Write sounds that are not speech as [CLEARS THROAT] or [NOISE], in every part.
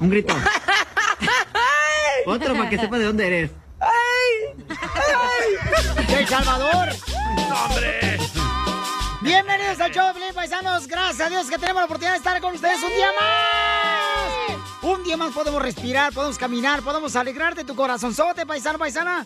Un grito. [LAUGHS] Otro para que sepa de dónde eres. ¡De El Salvador! ¡Hombre! Bienvenidos al show, Pelín Paisanos. Gracias a Dios que tenemos la oportunidad de estar con ustedes un día más. Un día más podemos respirar, podemos caminar, podemos alegrarte tu corazonzote, paisano, paisana.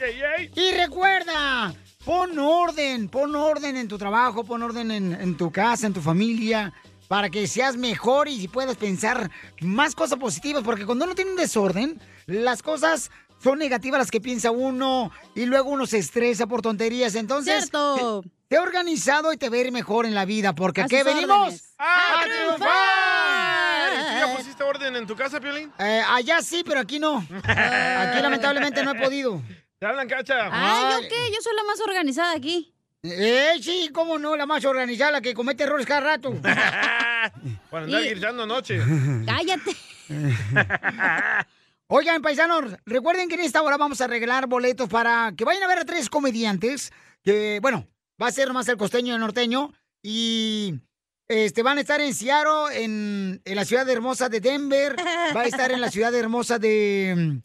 Y recuerda, pon orden, pon orden en tu trabajo, pon orden en, en tu casa, en tu familia, para que seas mejor y puedas pensar más cosas positivas, porque cuando uno tiene un desorden, las cosas son negativas las que piensa uno y luego uno se estresa por tonterías. Entonces, Cierto. te, te he organizado y te va a ir mejor en la vida, porque A aquí venimos órdenes. ¡A triunfar! ¿Tú ya pusiste orden en tu casa, Piolín? Eh, allá sí, pero aquí no. [LAUGHS] Aquí lamentablemente no he podido. Te hablan, cacha. Ay, ¿yo qué? Yo soy la más organizada aquí. Eh, sí, cómo no, la más organizada, la que comete errores cada rato. [LAUGHS] Para andar Y- gritando anoche. Cállate. [LAUGHS] Oigan, paisanos, recuerden que en esta hora vamos a regalar boletos para que vayan a ver a tres comediantes. Que, bueno, va a ser más el costeño y el norteño. Y este, van a estar en Seattle, en, en la ciudad hermosa de Denver. Va a estar en la ciudad hermosa de,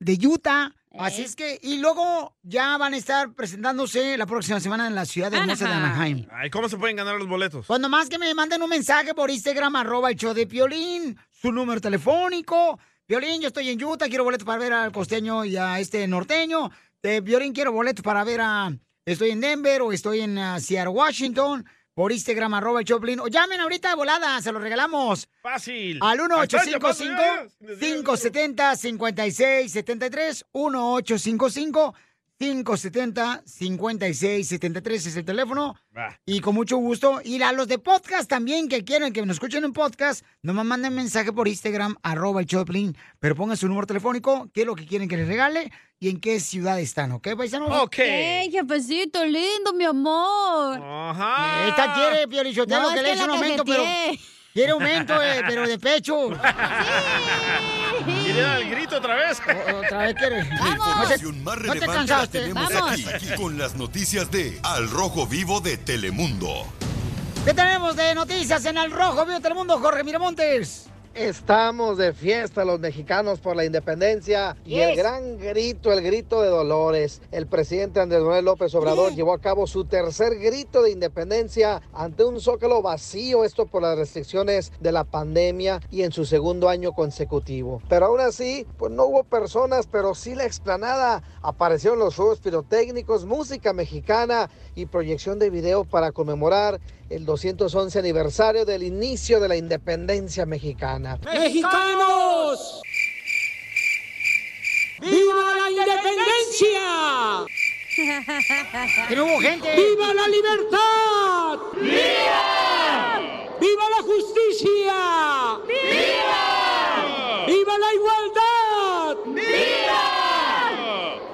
de Utah. Así es que, y luego ya van a estar presentándose la próxima semana en la ciudad hermosa de Anaheim. Ay, ¿cómo se pueden ganar los boletos? Pues nomás que me manden un mensaje por Instagram, arroba el show de Piolín, su número telefónico. Piolín, yo estoy en Utah, quiero boletos para ver al costeño y a este norteño. De Piolín, quiero boletos para ver a... Estoy en Denver o estoy en ah, Seattle, Washington. Por Instagram, arroba el Choplin. O llamen ahorita de volada, se los regalamos. Fácil. Al Ahí está, ya paso, ya, ya. 1-855-570-5673. 1-855-570-5673 es el teléfono. Va. Y con mucho gusto. Y a los de podcast también que quieran que nos escuchen en podcast, nomás manden mensaje por Instagram, arroba el Choplin, pero pongan su número telefónico, qué es lo que quieren que les regale y en qué ciudad están, ¿ok, paisanos? Ok. ¡Ey, jefecito lindo, mi amor! Ajá. Esta quiere, Piolichotelo, No, que es le que des un aumento, pero... Quiere aumento, eh, pero de pecho. ¿Quiere dar el grito otra vez? O- Otra vez quiere. La No te, información más no te relevante la cansaste. tenemos Vamos. aquí, aquí con las noticias de Al Rojo Vivo de Telemundo. ¿Qué tenemos de noticias en el Rojo Vivo Telemundo, Jorge Miramontes? Estamos de fiesta los mexicanos por la independencia y el gran grito, el grito de Dolores. El presidente Andrés Manuel López Obrador llevó a cabo su tercer grito de independencia ante un zócalo vacío, esto por las restricciones de la pandemia y en su segundo año consecutivo. Pero aún así, pues no hubo personas, pero sí la explanada. Aparecieron los fuegos pirotécnicos, música mexicana y proyección de video para conmemorar el 211 aniversario del inicio de la independencia mexicana. ¡Mexicanos! ¡Viva la independencia! Hubo gente. ¡Viva la libertad! ¡Viva! ¡Viva la justicia! ¡Viva! ¡Viva la igualdad! ¡Viva!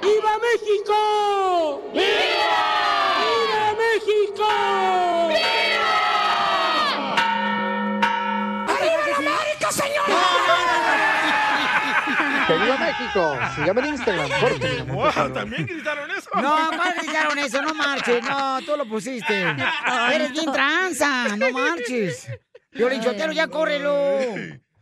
¡Viva México! ¡Viva México! Sígame en Instagram, Jorge Miramontes [LAUGHS] Wow. ¿También gritaron eso? No, ¿cuál gritaron eso? No marches. No, tú lo pusiste. Eres bien tranza. No marches. Violichotero, ya córrelo.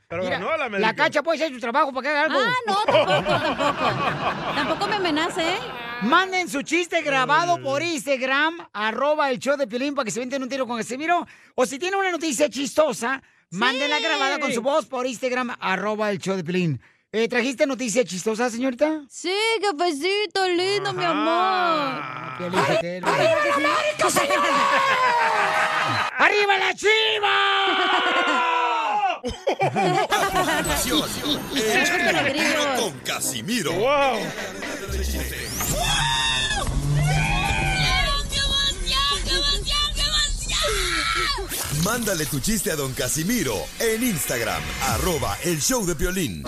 Pero Mira, ganó la América. la cacha puede hacer su trabajo para que haga algo. Ah, no, tampoco, tampoco. Tampoco me amenace, ¿eh? Manden su chiste grabado por Instagram, arroba el show de Piolín para que se venten un tiro con Casimiro. O si tienen una noticia chistosa, Mándenla grabada con su voz por Instagram, arroba el show de Pelín. Eh, ¿Trajiste noticia chistosa, señorita? Sí, cafecito lindo, mi amor. Piolín Sotelo. ¡Arriba la chiva! Continuación, el show de Piolín con Casimiro. Mándale tu chiste a don Casimiro en Instagram, arroba el show de Piolín.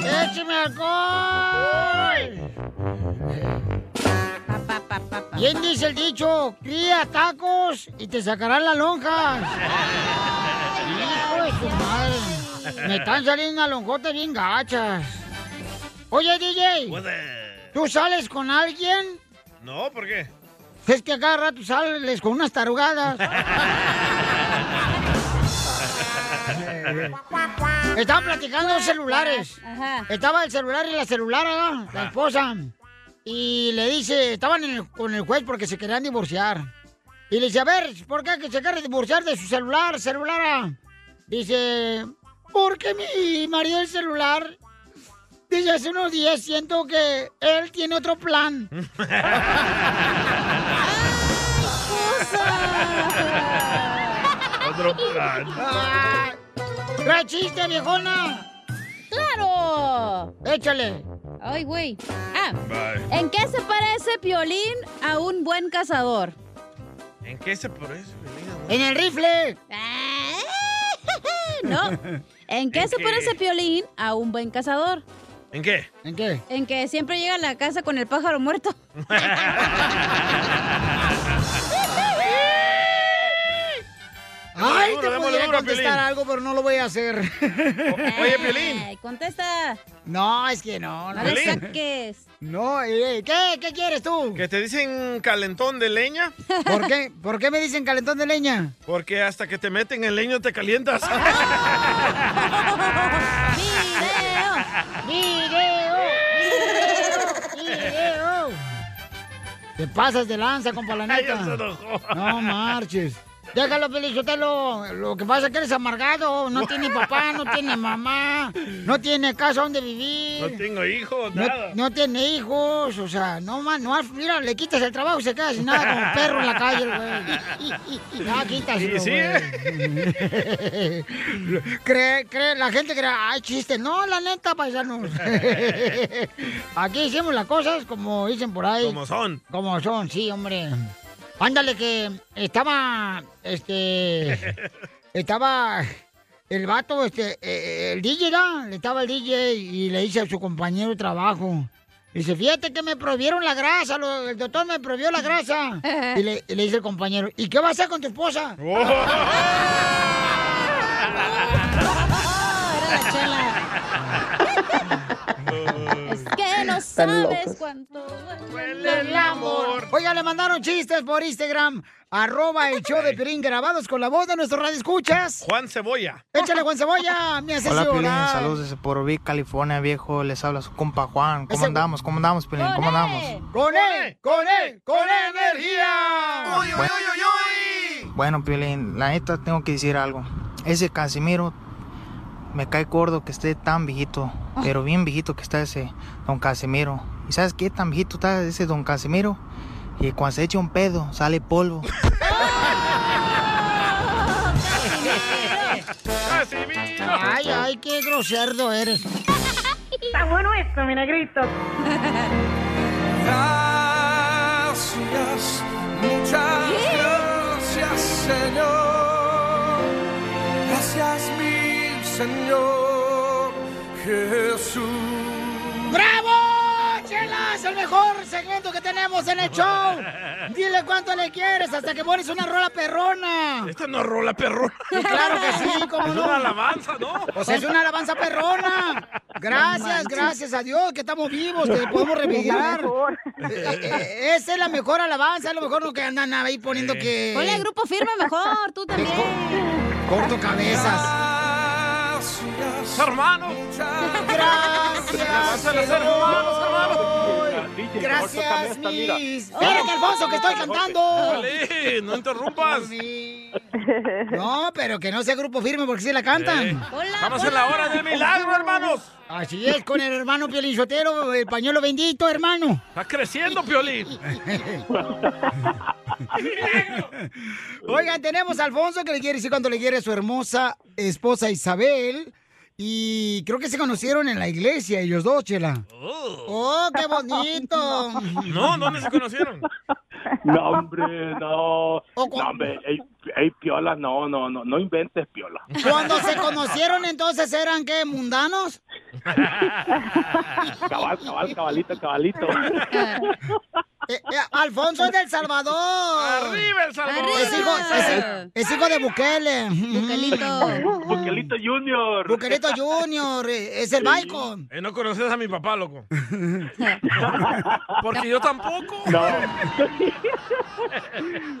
¡Écheme alcohol! ¿Quién dice el dicho? Cría tacos y te sacarán la lonja. Hijo de su madre. Me están saliendo lonjotas bien gachas. Oye, DJ, ¿tú sales con alguien? No, ¿por qué? Es que a cada rato sales con unas tarugadas. [LAUGHS] Estaban platicando los celulares. Ajá. Estaba el celular y la celular, ¿verdad? la esposa. Y le dice, estaban en el- con el juez porque se querían divorciar. Y le dice, a ver, ¿por qué que se quiere divorciar de su celular, celulara? Dice, porque mi marido el celular, dice, hace unos días siento que él tiene otro plan. [LAUGHS] Otro plan. ¡Ay! ¡Trae chiste, viejona! ¡Claro! Échale. Ay, güey. Ah, Bye. ¿en qué se parece Piolín a un buen cazador? ¿En qué se parece, Piolín? En el rifle. [LAUGHS] No. ¿En qué ¿En se qué? parece Piolín a un buen cazador? ¿En qué? ¿En qué? En que siempre llega a la casa con el pájaro muerto. [LAUGHS] Ay, duro, te podría duro, contestar Piolín. algo, pero no lo voy a hacer. Oye, Piolín. Contesta. No, es que no. No No, le saques. no eh, ¿qué? ¿Qué quieres tú? ¿Que te dicen calentón de leña? ¿Por qué? ¿Por qué me dicen calentón de leña? Porque hasta que te meten el leño te calientas. [LAUGHS] ¡Video! ¡Video! ¡Video! ¡Video! Te pasas de lanza, compa, la Ay, ya se neta. enojó. No marches. Déjalo, Pelizotelo. Lo que pasa es que eres amargado. No tiene papá, no tiene mamá. No tiene casa donde vivir. No tengo hijos, No, nada. no tiene hijos, o sea, no más, no, mira, le quitas el trabajo y se queda sin nada como perro en la calle, güey. No, quítaselo, Y sí, ¿eh? cree, cree, la gente cree, ay, chiste. No, la neta, paisanos. [LAUGHS] Aquí hicimos las cosas como dicen por ahí. Como son. Como son, sí, hombre. Ándale que estaba, este, [LAUGHS] estaba el vato, este, eh, el DJ, ¿no? Estaba el DJ y le dice a su compañero de trabajo. Dice, fíjate que me prohibieron la grasa, lo- el doctor me prohibió la grasa. [LAUGHS] Y le, y le dice el compañero, ¿y qué va a hacer con tu esposa? [LAUGHS] Es que no sabes cuánto duele el amor. Oiga, le mandaron chistes por Instagram, arroba el show de Pirín grabados con la voz de nuestro radio escuchas. Juan Cebolla. Échale, Juan Cebolla, me hace Hola, Pilín. llorar. Saludos desde Porvik, California, viejo. Les habla su compa Juan. ¿Cómo Ese- andamos? ¿Cómo andamos, Pilín? ¿Cómo ¡Con andamos? él! ¡Con él! ¡Con él! ¡Con energía! Bueno, Pilín, la neta tengo que decir algo. Ese Casimiro me cae gordo que esté tan viejito, pero bien viejito que está ese don Casimiro. ¿Y sabes qué tan viejito está ese don Casimiro? Y cuando se echa un pedo, sale polvo. [LAUGHS] Casimiro. Ay, ay, qué grosero eres. Está bueno esto, mi negrito. Gracias, muchas gracias, Señor. Gracias, mi Señor Jesús. ¡Bravo! ¡Chelas! El mejor segmento que tenemos en el show. Dile cuánto le quieres hasta que pones una rola perrona. Esta no es rola perro. Y claro que sí, [LAUGHS] cómo Es no. una alabanza, ¿no? O sea, es una alabanza perrona. Gracias, gracias a Dios que estamos vivos, que podemos revivir. Eh, eh, Esa es la mejor alabanza, es lo mejor lo que andan ahí poniendo que... Ponle grupo firme mejor, tú también. Corto cabezas. Gracias, Hermano. Gracias. a los hermanos, Señor. Gracias, mis. Espérate, Alfonso, que estoy cantando. Dale, no interrumpas. No, pero que no sea grupo firme porque sí la cantan. Eh, Estamos en la hora del milagro, hermanos. Así es, con el hermano Piolín Sotero, el pañuelo bendito, hermano. Está creciendo, Piolín. [LAUGHS] Oigan, tenemos a Alfonso que le quiere decir cuando le quiere a su hermosa esposa Isabel. Y creo que se conocieron en la iglesia, ellos dos, Chela. ¡Oh, qué bonito! No, ¿dónde se conocieron? No, hombre, no. No, hombre, ey, ey, piola, no, no, no, no inventes piola. Cuando se conocieron, entonces, ¿eran qué, mundanos? [LAUGHS] Cabal, cabal, cabalito, cabalito. Eh, eh, Alfonso es del Salvador. ¡Arriba El Salvador! Es hijo, es, es hijo de Bukele. Bukelito. [LAUGHS] Bukelito Junior. Bukelito Junior. eh, Es el Baicon. Eh, no conoces a mi papá, loco. [LAUGHS] Porque yo tampoco. No.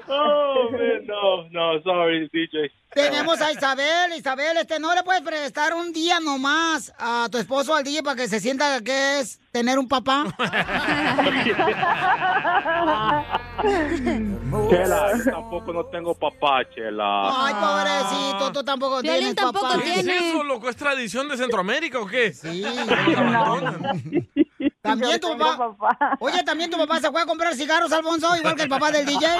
Oh, man, no, no, sorry, DJ. Tenemos a Isabel. Isabel, este, ¿no le puedes prestar un día nomás a tu esposo al DJ para que se sienta que es tener un papá? [LAUGHS] Chela, yo tampoco no tengo papá, Chela. Ay, pobrecito, tú tampoco tienes tampoco papá. ¿Qué es eso, loco? ¿Es tradición de Centroamérica o qué? Sí. [LAUGHS] [LAUGHS] También tu papá. Oye, también tu papá se fue a comprar cigarros, Alfonso, igual que el papá del DJ. [LAUGHS]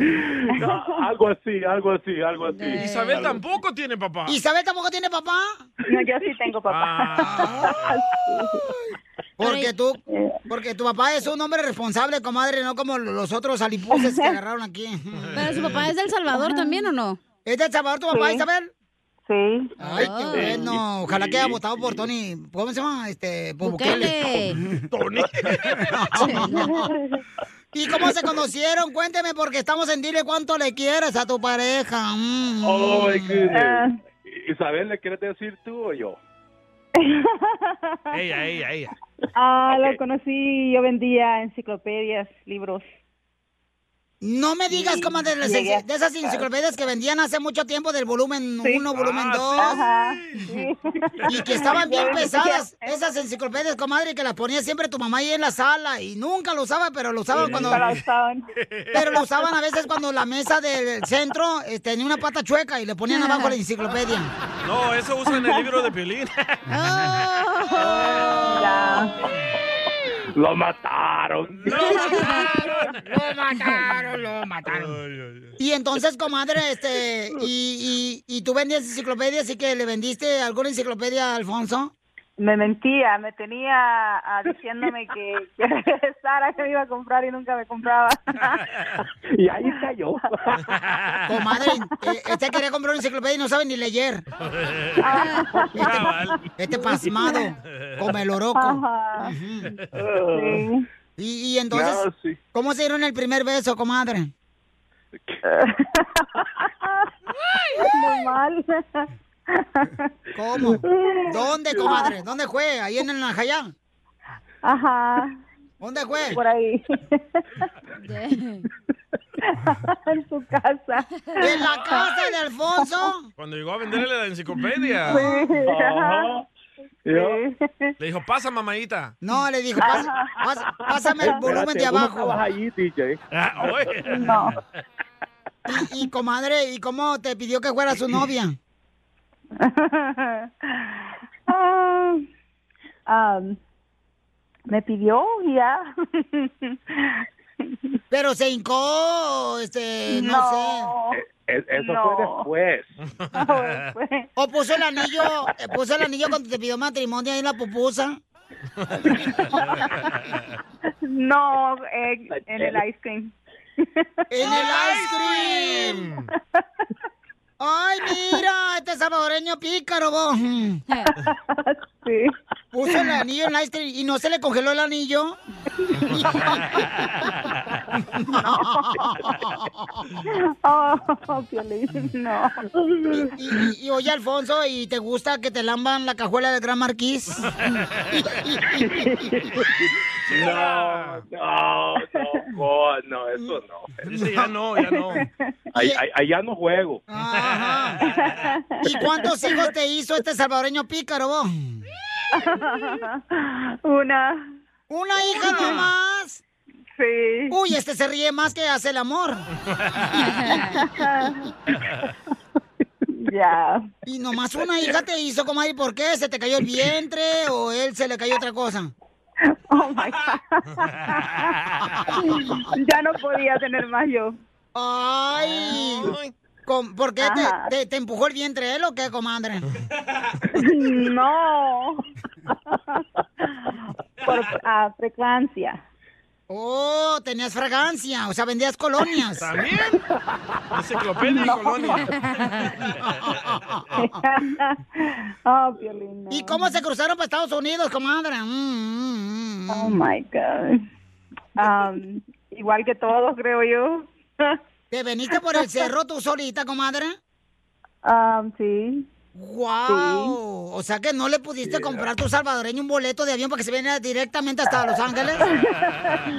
No, algo así, algo así, algo así. Isabel tampoco tiene papá. Isabel tampoco tiene papá. No, yo sí tengo papá. Ah, [LAUGHS] Porque tú, porque tu papá es un hombre responsable, comadre, no como los otros alipuses que [LAUGHS] agarraron aquí. Pero su papá es del Salvador también, ¿o no? ¿Es del Salvador tu papá, Sí. Isabel? Sí. Ay, qué Oh. bueno. Ojalá que haya votado por Tony. ¿Cómo se llama? Este, por Bukele. Bukele. [LAUGHS] Tony. ¿Y cómo se conocieron? Cuénteme, porque estamos en dile cuánto le quieres a tu pareja. Mm. Oh, Ah. Isabel, ¿le quieres decir tú o yo? [LAUGHS] Ella, ella, ella. Ah, Ok. lo conocí, yo vendía enciclopedias, libros. No me digas, Sí, comadre, de, llegué a- de esas enciclopedias que vendían hace mucho tiempo del volumen Sí. 1, volumen Ah, 2. Ajá, sí. Y que estaban [LAUGHS] bien pesadas esas enciclopedias, comadre, que las ponía siempre tu mamá ahí en la sala y nunca lo usaba, pero lo usaban cuando... [LAUGHS] Pero lo usaban a veces cuando la mesa del centro eh, tenía una pata chueca y le ponían abajo la enciclopedia. No, eso usa en el libro de Piolín. [LAUGHS] Ya. Lo mataron. Lo mataron, lo mataron. Ay, ay, ay. Y entonces, comadre, este, y, y, y tú vendías enciclopedias y que le vendiste alguna enciclopedia a Alfonso. Me mentía, me tenía ah, diciéndome que, [LAUGHS] que regresara, que me iba a comprar y nunca me compraba. [LAUGHS] Y ahí cayó. [LAUGHS] Comadre, eh, este quería comprar una enciclopedia y no sabe ni leer. Cabal. Este pasmado, como el oroco. Sí. Y, y entonces, No, sí. ¿cómo se dieron el primer beso, comadre? Muy mal. [LAUGHS] ¿Cómo? ¿Dónde, comadre? ¿Dónde fue? ¿Ahí en el Najayán? Ajá, ¿Dónde fue? por ahí. [LAUGHS] en su casa. ¿En la casa de Alfonso? Cuando llegó a venderle la enciclopedia, Ajá. Yo- le dijo, pasa, mamadita. No, le dijo, "Pasa- pasa- pásame el volumen Espérate, de ¿cómo abajo. allí, DJ? Ah. No. Y, y, comadre, ¿y cómo te pidió que fuera su [CLEARS THROAT] novia? [LAUGHS] Ah, am, me pidió y ya. [LAUGHS] Pero se hincó, este, no, no. E- Eso No. fue después. [LAUGHS] Sé. O puso el anillo, eh, puso el anillo cuando te pidió matrimonio ahí en la pupusa. no, eh, en el ice cream. En el ice cream. Ay, mira, este salvadoreño pícaro, vos. sí. Puso el anillo en cream y no se le congeló el anillo. [LAUGHS] Oh, Piolín, no. Y, y- y, oye, Alfonso, ¿y te gusta que te lamban la cajuela del Gran Marquís? [LAUGHS] No, no, no, no, eso no. Dice, ya no, ya no. Ahí- ahí- Allá no juego. Ajá. ¿Y cuántos hijos te hizo este salvadoreño pícaro, vos? Una. ¿Una hija nomás? Sí. Uy, este se ríe más que hace el amor. Ya. Y nomás una hija te hizo, comadre, ¿por qué? ¿Se te cayó el vientre o él se le cayó otra cosa? Oh my God. ya no podía tener más yo. Ay. Com- ¿Por qué te, Ajá. te- te empujó el vientre él o qué, comadre? [LAUGHS] No. Por ah, frecuencia. Oh, tenías fragancia, o sea, vendías colonias. ¿También? Enciclopedia y No. colonia. [LAUGHS] oh, Piolín, no. ¿Y cómo se cruzaron para Estados Unidos, comadre? Mm, mm, mm. Oh my God. Um, igual que todos, creo yo. [LAUGHS] ¿Te veniste por el cerro tú solita, comadre? Um, sí. ¡Wow! O sea que no le pudiste comprar tu salvadoreño un boleto de avión para que se viniera directamente hasta Los Ángeles. [LAUGHS]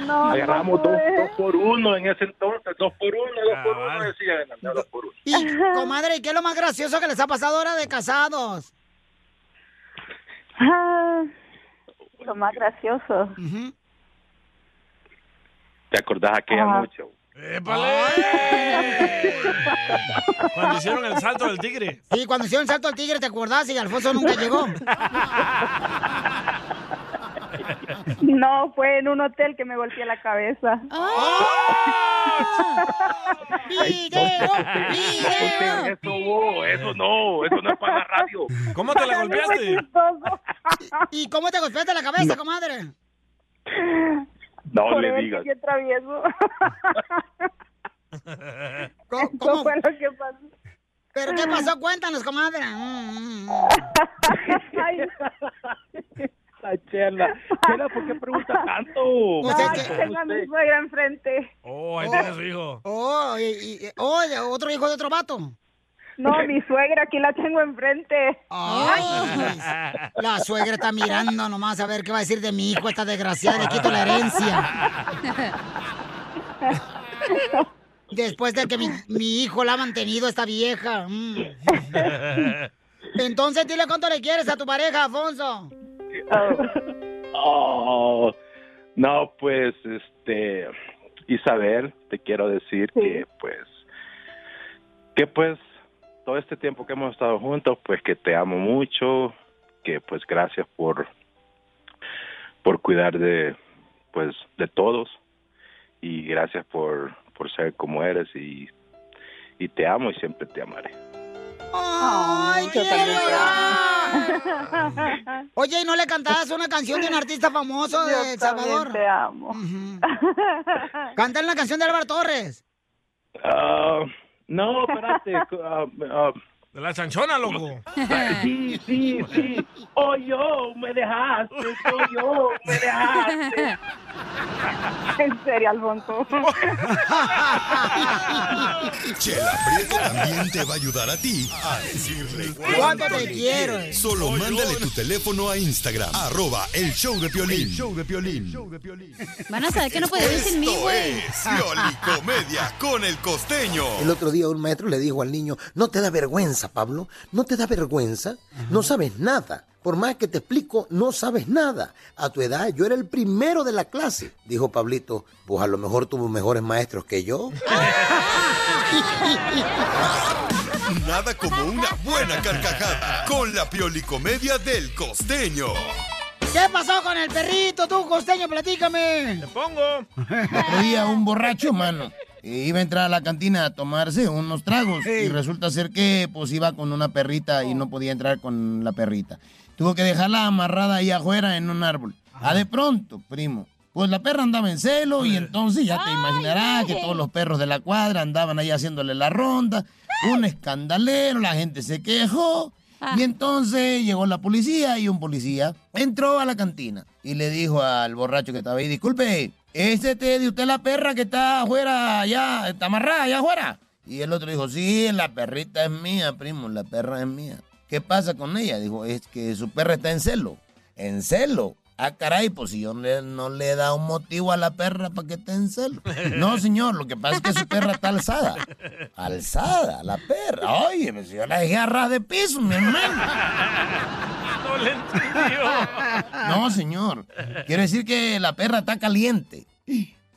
No, Agarramos no dos, por uno en ese entonces, dos por uno, dos por uno, decían, no, dos por uno. Y, comadre, ¿y qué es lo más gracioso que les ha pasado ahora de casados? Ah, lo más gracioso. ¿Te acordás aquella Ah. Noche? Cuando hicieron el salto del tigre. Sí, cuando hicieron el salto al tigre, ¿te acordás? Y Alfonso nunca llegó. No, fue en un hotel que me golpeé la cabeza. ¡Video! Entonces, eso, eso no, eso no es para la radio. ¿Cómo te la golpeaste? [LAUGHS] ¿Y cómo te golpeaste la cabeza, comadre? No Por le eso digas. que travieso. [LAUGHS] ¿Cómo, Eso cómo? fue lo que pasó. ¿Pero qué pasó? Cuéntanos, comadre. [LAUGHS] Ay, La chela. Chela, ¿por qué pregunta tanto? [LAUGHS] O sea, ay, que- tengo a mi suegra enfrente. Oh, ahí tiene su hijo. Oh, y, y- oh, otro hijo de otro vato. No, mi suegra aquí la tengo enfrente. Ay, la suegra está [LAUGHS] mirando nomás a ver qué va a decir de mi hijo, esta desgraciada, le quito la herencia. Después de que mi, mi hijo la ha mantenido esta vieja. mm. [LAUGHS] Entonces dile cuánto le quieres a tu pareja, Afonso. Oh, no, pues, este, Isabel, te quiero decir que, pues, que pues, todo este tiempo que hemos estado juntos, pues, que te amo mucho, que, pues, gracias por, por cuidar de, pues, de todos, y gracias por, por ser como eres, y, y te amo y siempre te amaré. ¡Ay, quiero llorar! [LAUGHS] Oye, ¿y no le cantabas una canción de un artista famoso de Yo El Salvador? también te amo. Cántale una canción de Álvaro Torres. Ah, no, espérate. [LAUGHS] ah, ah, De la chanchona, loco. Sí, sí, sí. Oh, yo, me dejaste. Oh, yo, me dejaste. [LAUGHS] En serio, Alfonso. [LAUGHS] Chela Prieto también te va a ayudar a ti a decirle ¿Cuánto te quiero? Solo mándale tu teléfono a Instagram, arroba el show de Piolín. show de Piolín. Van a saber que no puede vivir sin mí, güey. es Piolicomedia con el costeño. El otro día un maestro le dijo al niño, ¿no te da vergüenza, Pablo? ¿No te da vergüenza? No sabes nada. Por más que te explico, no sabes nada. A tu edad yo era el primero de la clase. Dijo Pablito, pues a lo mejor tuvo mejores maestros que yo. [LAUGHS] [LAUGHS] Nada como una buena carcajada con la Piolicomedia del costeño. ¿Qué pasó con el perrito, tú, costeño? Platícame. Te pongo. [LAUGHS] Otro día un borracho, mano, iba a entrar a la cantina a tomarse unos tragos y resulta ser que pues iba con una perrita y no podía entrar con la perrita. Tuvo que dejarla amarrada ahí afuera en un árbol. A de pronto, primo. Pues la perra andaba en celo y entonces ya te imaginarás que todos los perros de la cuadra andaban ahí haciéndole la ronda. Un escandalero, la gente se quejó. Y entonces llegó la policía y un policía entró a la cantina y le dijo al borracho que estaba ahí, disculpe, ¿es este de usted la perra que está afuera allá, está amarrada allá afuera? Y el otro dijo, sí, la perrita es mía, primo, la perra es mía. ¿Qué pasa con ella? Dijo, es que su perra está en celo. ¿En celo? Ah, caray, pues si yo le- no le he dado un motivo a la perra para que esté en celo. No, señor, lo que pasa es que su perra está alzada. Alzada, la perra. Oye, pues yo la dejé a ras de piso, mi hermano. No le entendió. No, señor. Quiere decir que la perra está caliente.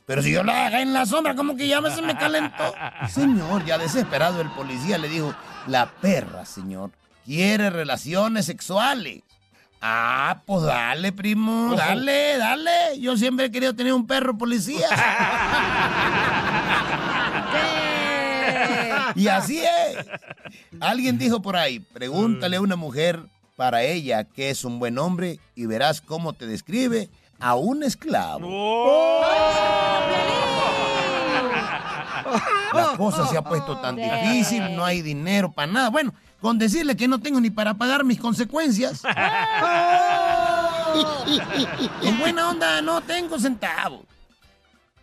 Pero si yo la dejé en la sombra, como que ya me se me calentó. Señor, ya desesperado el policía le dijo, la perra, señor, quiere relaciones sexuales. Ah, pues dale, primo, dale, dale. Yo siempre he querido tener un perro policía. Y así es. Alguien dijo por ahí, pregúntale a una mujer para ella qué es un buen hombre y verás cómo te describe a un esclavo. La cosa se ha puesto tan difícil, no hay dinero para nada. Bueno, con decirle que no tengo ni para pagar mis consecuencias. [LAUGHS] en buena onda, no tengo centavos.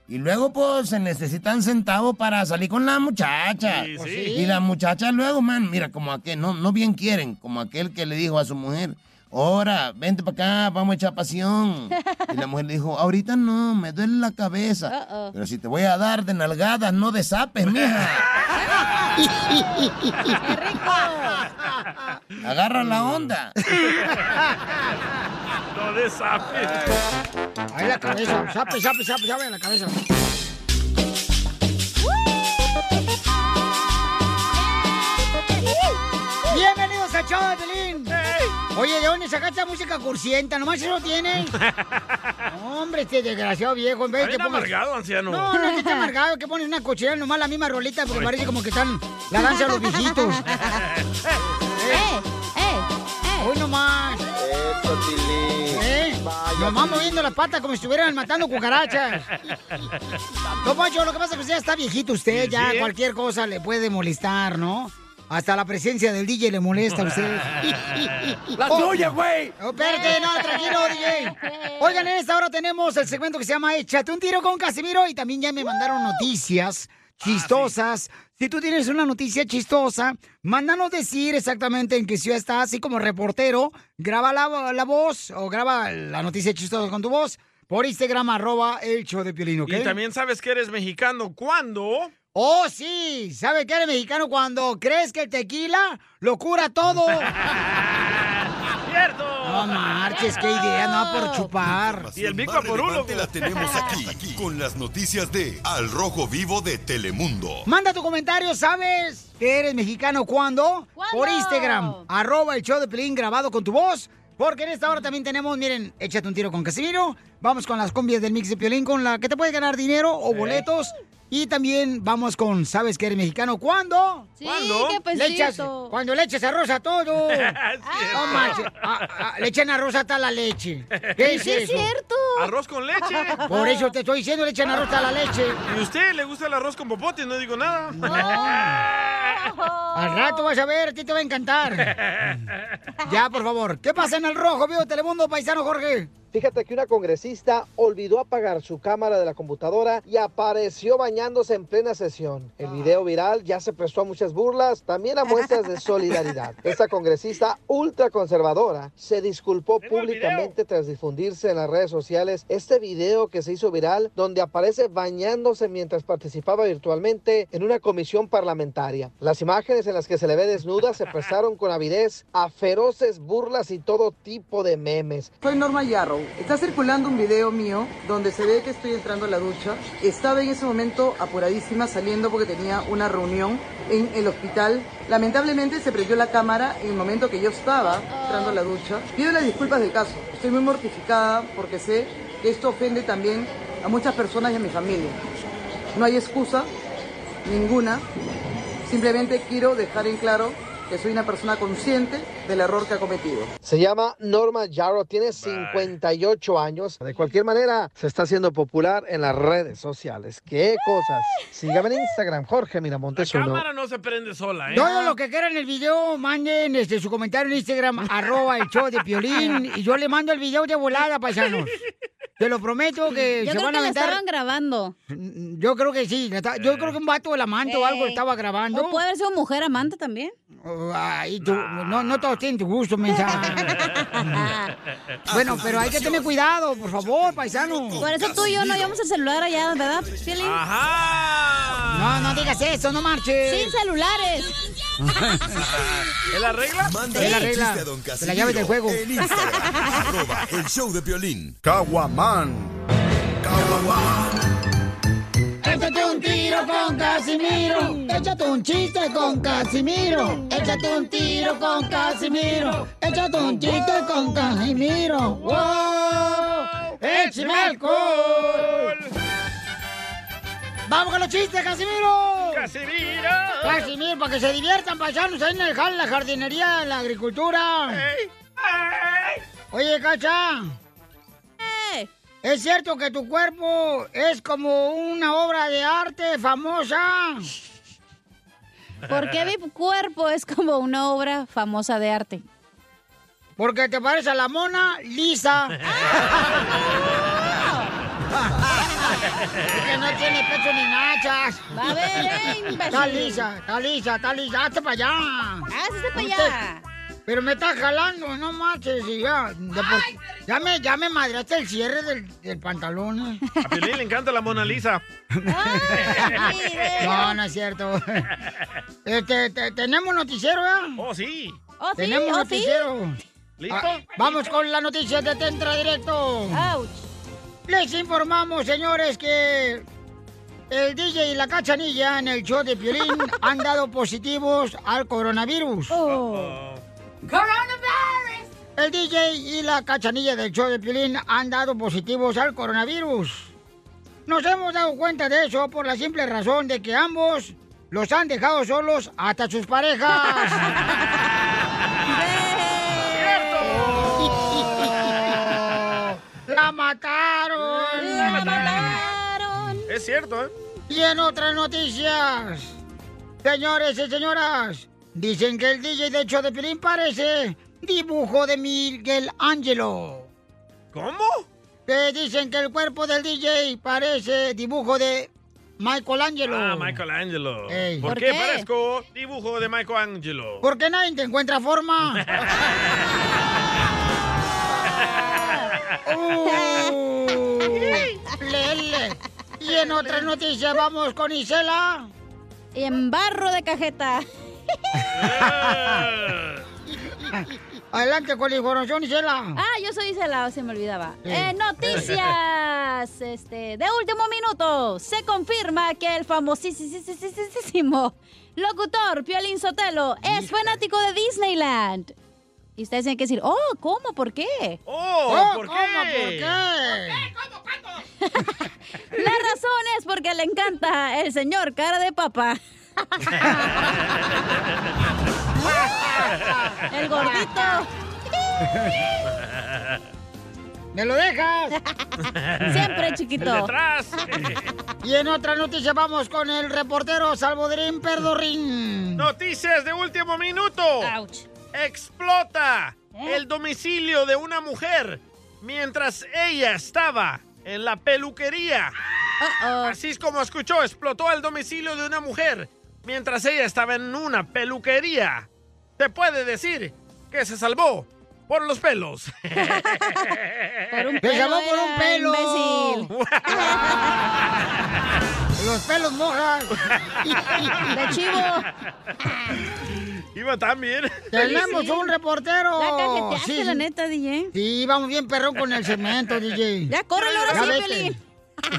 Y luego, pues, se necesitan centavos para salir con la muchacha. Sí, sí. Y la muchacha luego, man, mira, como aquel, no, no bien quieren, como aquel que le dijo a su mujer, ahora, vente para acá, vamos a echar pasión. Y la mujer le dijo, ahorita no, me duele la cabeza. Pero si te voy a dar de nalgadas, no de zapes, mija. Agarra la onda. No de. Ahí la cabeza. Sape, sape, sape, sape en la cabeza. Bienvenidos a Chava de Pelín. Oye, ¿de dónde sacaste música cursienta? ¿Nomás eso tiene? [LAUGHS] Hombre, este desgraciado viejo. En vez de Está que pongas- amargado, anciano. No, no es que esté amargado, que pones una cochera nomás la misma rolita porque parece como que están la danza de los viejitos. [LAUGHS] ¡Eh! ¡Eh! ¡Hoy nomás! ¿Eh? Nomás moviendo la pata como si estuvieran matando cucarachas. [LAUGHS] No, Poncho, lo que pasa es que usted ya está viejito, usted Sí, ya sí, ¿eh? cualquier cosa le puede molestar, ¿no? Hasta la presencia del DJ le molesta a usted. [LAUGHS] La tuya, güey. Oh, espérate, no, tranquilo, [LAUGHS] DJ. Oigan, en esta hora tenemos el segmento que se llama Échate un tiro con Casimiro y también ya me mandaron noticias chistosas. Si tú tienes una noticia chistosa, mándanos decir exactamente en qué ciudad estás, así como reportero, graba la, la voz o graba la noticia chistosa con tu voz por Instagram, arroba el show de Piolín, ¿ok? Y también sabes que eres mexicano cuando... Oh, sí, ¿sabe que eres mexicano cuando crees que el tequila lo cura todo? [LAUGHS] ¡Cierto! No marches, qué idea, no por chupar. Y el Más relevante la tenemos aquí, [LAUGHS] aquí, con las noticias de Al Rojo Vivo de Telemundo. Manda tu comentario, ¿sabes que eres mexicano cuando? Por Instagram, arroba el show de Pelín grabado con tu voz. Porque en esta hora también tenemos, miren, échate un tiro con Casimiro. Vamos con las combias del mix de Piolín con la que te puede ganar dinero o boletos. Y también vamos con, ¿sabes que eres mexicano? ¿Cuándo? Sí, ¿Cuándo? qué Le echas, pesito. cuando le echas arroz a todo. [LAUGHS] no manches, ah, ah, le echan arroz hasta la leche. [LAUGHS] ¿Qué es Sí, es cierto. Arroz con leche. [LAUGHS] Por eso te estoy diciendo, le echan arroz a la leche. ¿Y a usted le gusta el arroz con popote? No digo nada. Al rato vas a ver, a ti te va a encantar. Ya, por favor. ¿Qué pasa en el rojo, vivo Telemundo, paisano Jorge? Fíjate que una congresista olvidó apagar su cámara de la computadora y apareció bañándose en plena sesión. El video viral ya se prestó a muchas burlas, también a muestras de [LAUGHS] solidaridad. Esta congresista ultraconservadora se disculpó públicamente tras difundirse en las redes sociales este video que se hizo viral donde aparece bañándose mientras participaba virtualmente en una comisión parlamentaria. Las imágenes en las que se le ve desnuda se [LAUGHS] prestaron con avidez a feroces burlas y todo tipo de memes. Soy Norma Yarrow. Está circulando un video mío donde se ve que estoy entrando a la ducha. Estaba en ese momento apuradísima saliendo porque tenía una reunión en el hospital. Lamentablemente se prendió la cámara en el momento que yo estaba entrando a la ducha. Pido las disculpas del caso. Estoy muy mortificada porque sé que esto ofende también a muchas personas y a mi familia. No hay excusa, ninguna. Simplemente quiero dejar en claro que soy una persona consciente del error que ha cometido. Se llama Norma Yarrow, tiene 58 años. De cualquier manera, se está haciendo popular en las redes sociales. ¿Qué cosas? Sígame en Instagram, Jorge Miramontes uno. Cámara no se prende sola, ¿eh? Todo lo que quieran en el video, manden este, su comentario en Instagram, [LAUGHS] arroba el show de Piolín, y yo le mando el video de volada, paisanos. Te lo prometo que Yo se creo van que a la aventar. estaban grabando. Yo creo que sí. la Yo creo que un vato del amante o algo Eh. estaba grabando. O puede haber sido mujer amante también. Ay, tú- no, no todos tienen tu gusto, mensa. [LAUGHS] bueno, pero hay que tener cuidado, por favor, paisano. Por eso tú y yo no llevamos el celular allá, ¿verdad, Piolín? No, no digas eso, no marches. Sin celulares. [LAUGHS] ¿Es la regla? Mándale Es la regla chiste a Don la llave del juego. En Instagram, [LAUGHS] arroba el show de violín. Caguaman. Échate un tiro con Casimiro. Échate un chiste con Casimiro. Échate un tiro con Casimiro. Échate un chiste con Casimiro. ¡Wow! ¡Échame alcohol! ¡Vamos con los chistes, Casimiro! ¡Casimiro! Casimiro, para que se diviertan, paisanos, ahí en el jal, la jardinería, la agricultura. Oye, Cacha. ¿Es cierto que tu cuerpo es como una obra de arte famosa? ¿Por qué mi cuerpo es como una obra famosa de arte? Porque te parece a la mona lisa. [LAUGHS] Que no tiene pecho ni nachas. Va a ver, eh. Está lisa, está lisa, está lisa. Hazte para allá. Hazte para allá. Pero me está jalando, no marches. Y ya, por- ya, me, ya me madreaste el cierre del, del pantalón. eh. A Piolín le encanta la Mona Lisa. No, no es cierto. Este, te- tenemos noticiero, ¿ya? Oh, sí. Oh, sí, Tenemos oh, sí. noticiero. ¿Listo? Ah, vamos con la noticia de Tentra Directo. Les informamos, señores, que el DJ y la cachanilla en el show de Piolín [LAUGHS] han dado positivos al coronavirus. El DJ y la cachanilla del show de Piolín han dado positivos al coronavirus. Nos hemos dado cuenta de eso por la simple razón de que ambos los han dejado solos hasta sus parejas. [LAUGHS] ¡La mataron! ¡La mataron! Es cierto, ¿eh? Y en otras noticias, señores y señoras, dicen que el DJ de hecho de Pilín parece dibujo de Miguel Ángelo. ¿Cómo? Que dicen que el cuerpo del DJ parece dibujo de Michael Angelo. Ah, Michelangelo. Ey. ¿Por, ¿Por qué, qué? parezco dibujo de Michelangelo? ¿Por qué nadie te encuentra forma? [LAUGHS] Uh, lele. Y en otras noticias vamos con Isela. Y en barro de cajeta. [LAUGHS] Adelante con la información, Isela. Ah, yo soy Isela, se me olvidaba. Sí. Eh, noticias [LAUGHS] este, de último minuto. Se confirma que el famosísimo locutor Piolín Sotelo es fanático de Disneyland. Y ustedes tienen que decir, oh, ¿cómo? ¿Por qué? Oh, ¿por ¿cómo? ¿Por qué? [LAUGHS] La razón es porque le encanta el señor cara de papa. [LAUGHS] el gordito. [LAUGHS] ¿Me lo dejas? [LAUGHS] Siempre, chiquito. Detrás. Y en otra noticia vamos con el reportero Salvodorín Perdorín. Noticias de último minuto. Explota el domicilio de una mujer mientras ella estaba en la peluquería. Así es como escuchó, explotó el domicilio de una mujer mientras ella estaba en una peluquería. Te puede decir que se salvó por los pelos. [LAUGHS] Por un ¡Se salvó por un pelo! imbécil. [LAUGHS] Los pelos mojan. [LAUGHS] De chivo. Iba tan bien. Tenemos un reportero. La cajeteaste, la neta, DJ. Sí, vamos bien perrón con el cemento, DJ. Ya córrele ahora sí, vete.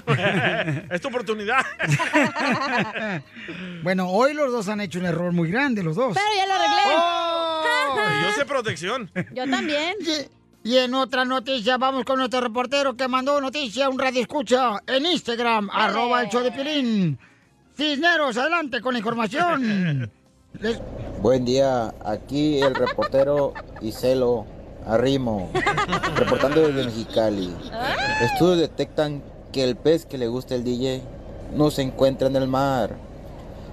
[LAUGHS] Es tu oportunidad. [LAUGHS] Bueno, hoy los dos han hecho un error muy grande, los dos. Pero ya lo arreglé. Oh. [LAUGHS] Yo sé protección. Yo también. Y, y en otra noticia, vamos con nuestro reportero que mandó noticia, un radio escucha en Instagram, arroba el show de Pilín. Cisneros, adelante con la información. Les- Buen día, aquí el reportero Iselo Arrimo, reportando desde Mexicali. Estudios detectan que el pez que le gusta el DJ no se encuentra en el mar,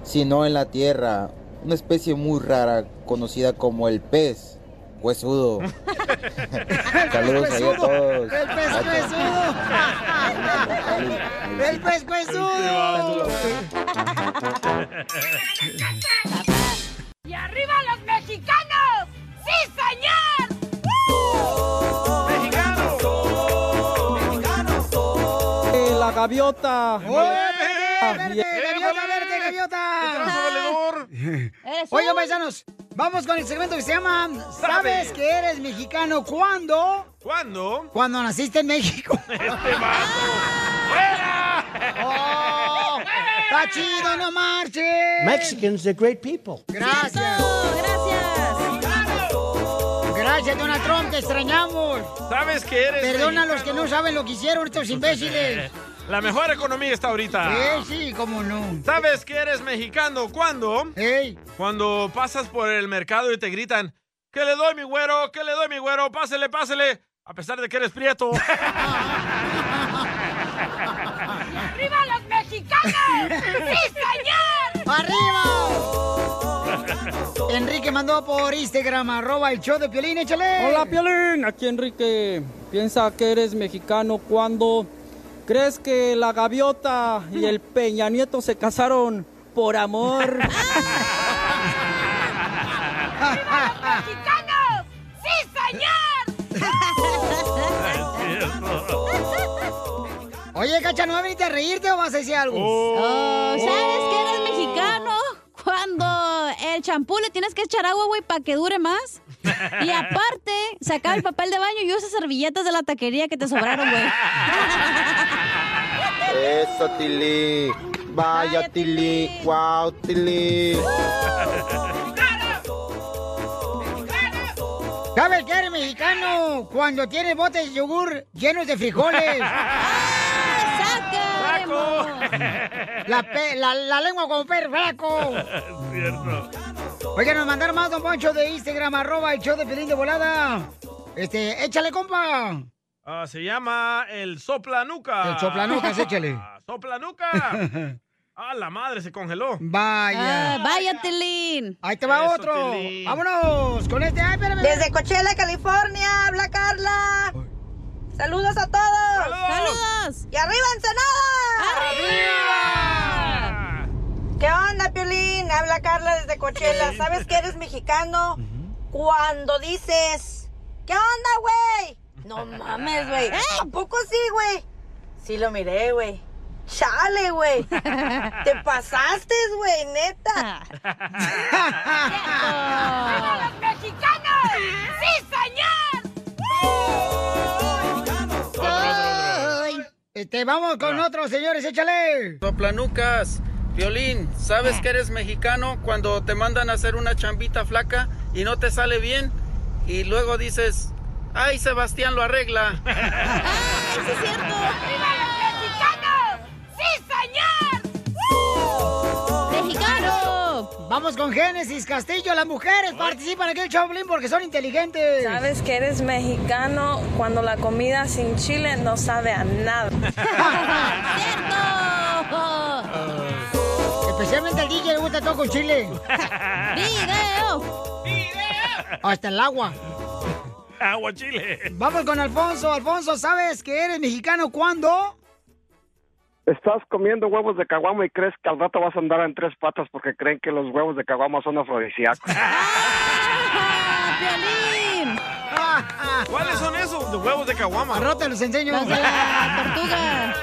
sino en la tierra, una especie muy rara conocida como el pez huesudo. [LAUGHS] Saludos ahí a todos. El pez huesudo. [LAUGHS] El pez huesudo. [LAUGHS] ¡Y arriba los mexicanos! ¡Sí, señor! Gaviota. ¡Verde, gaviota, verde, gaviota! Oigan, paisanos, vamos con el segmento que se llama ¿Sabes que eres mexicano cuándo? ¿Cuándo? Cuando naciste en México. [LAUGHS] Este. ¡Fuera! ¡Oh! Está chido, no marches. Mexicans, they're great people. Gracias. Gracias. Gracias, Donald Trump, te extrañamos. ¿Sabes que eres Perdona a los que mexicano? no saben lo que hicieron estos imbéciles. La mejor economía está ahorita. Sí, sí, cómo no. ¿Sabes que eres mexicano cuando? Cuando pasas por el mercado y te gritan, ¿qué le doy mi güero? ¿Qué le doy mi güero? Pásele, pásele. A pesar de que eres prieto. [LAUGHS] ¡Arriba los mexicanos! ¡Sí, señor! ¡Arriba! [LAUGHS] Enrique mandó por Instagram, arroba el show de Piolín, échale. Hola Piolín, aquí Enrique. Piensa que eres mexicano cuando crees que la gaviota y el [LAUGHS] Peña Nieto se casaron por amor. [LAUGHS] ¡Mexicanos! ¡Sí, señor! [LAUGHS] Oye, Cacha, ¿no veniste a reírte o vas a decir algo? Oh, ¿Sabes que eres mexicano? Cuando el champú le tienes que echar agua, güey, para que dure más. Y aparte, sacar el papel de baño y usas servilletas de la taquería que te sobraron, güey. Eso, Tili. Vaya, Tili. Wow, Tili. ¿Sabes que eres mexicano? Cuando tienes botes de yogur llenos de frijoles. [LAUGHS] La, pe- la, la lengua como perro flaco. [LAUGHS] Cierto. Oiga, nos mandaron más, don Poncho, de Instagram, arroba el show de Pelín de volada. Este, échale, compa. Ah, se llama el soplanuca. El soplanucas, échale. [LAUGHS] Soplanuca. [LAUGHS] Ah, la madre se congeló. Vaya. Ah, vaya, Tilín. Ahí te va Eso, otro. Tilín. Vámonos con este. Ay, espérame. Desde Coachella, California, habla Carla. Saludos a todos. Saludos. Y arriba Ensenada. ¿Qué onda, Piolín? Habla Carla desde Coachella. ¿Sabes que eres mexicano? Cuando dices, ¿qué onda, güey? No mames, güey. [LAUGHS] ¿A poco sí, güey? Sí lo miré, güey. Chale, güey. Te pasaste, güey, neta. ¡Arriba los mexicanos! ¡Sí, señor! Este, vamos con otro, señores, échale. Soplanucas, Violín, ¿sabes que eres mexicano cuando te mandan a hacer una chambita flaca y no te sale bien? Y luego dices, ay, Sebastián lo arregla. [LAUGHS] ¡Eso es cierto! ¡Arriba los mexicanos! ¡Sí, señor! ¡Mexicano! Vamos con Génesis Castillo. Las mujeres participan aquí en el Choplin porque son inteligentes. Sabes que eres mexicano cuando la comida sin chile no sabe a nada. [LAUGHS] [LAUGHS] Especialmente al DJ le gusta todo con chile. [LAUGHS] ¡Video! Hasta el agua. Agua chile. Vamos con Alfonso. Alfonso, ¿sabes que eres mexicano cuando? Estás comiendo huevos de caguama y crees que al rato vas a andar en tres patas porque creen que los huevos de caguama son afrodisíacos. [LAUGHS] [LAUGHS] ¿Cuáles son esos? De huevos de caguama. Al rato te los enseño. Los de la tortuga.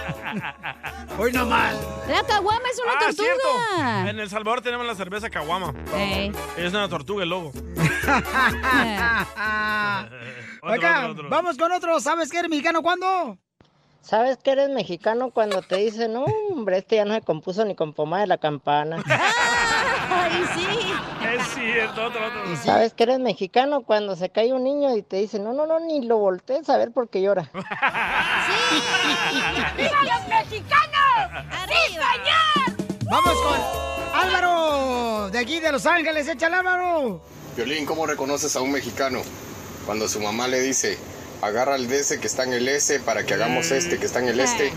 [LAUGHS] Hoy no más. La caguama es una Ah, tortuga. cierto. En El Salvador tenemos la cerveza caguama. Ey. Es una tortuga el logo. [LAUGHS] Oiga, otro, otro. vamos con otro. ¿Sabes que eres mexicano cuándo? ¿Sabes que eres mexicano cuando te dicen, no, hombre, este ya no se compuso ni con pomada de la campana? Ay, sí. Es cierto, otro, otro. ¿Sabes que eres mexicano cuando se cae un niño y te dicen, no, no, no, ni lo voltees a ver porque llora? [LAUGHS] ¡Arriba [LAUGHS] los mexicanos! ¡Sí, señor! Vamos con Álvaro, de aquí de Los Ángeles. Échale, Álvaro. Violín, ¿cómo reconoces a un mexicano? Cuando su mamá le dice, agarra el DS que está en el S para que hagamos este que está en el este.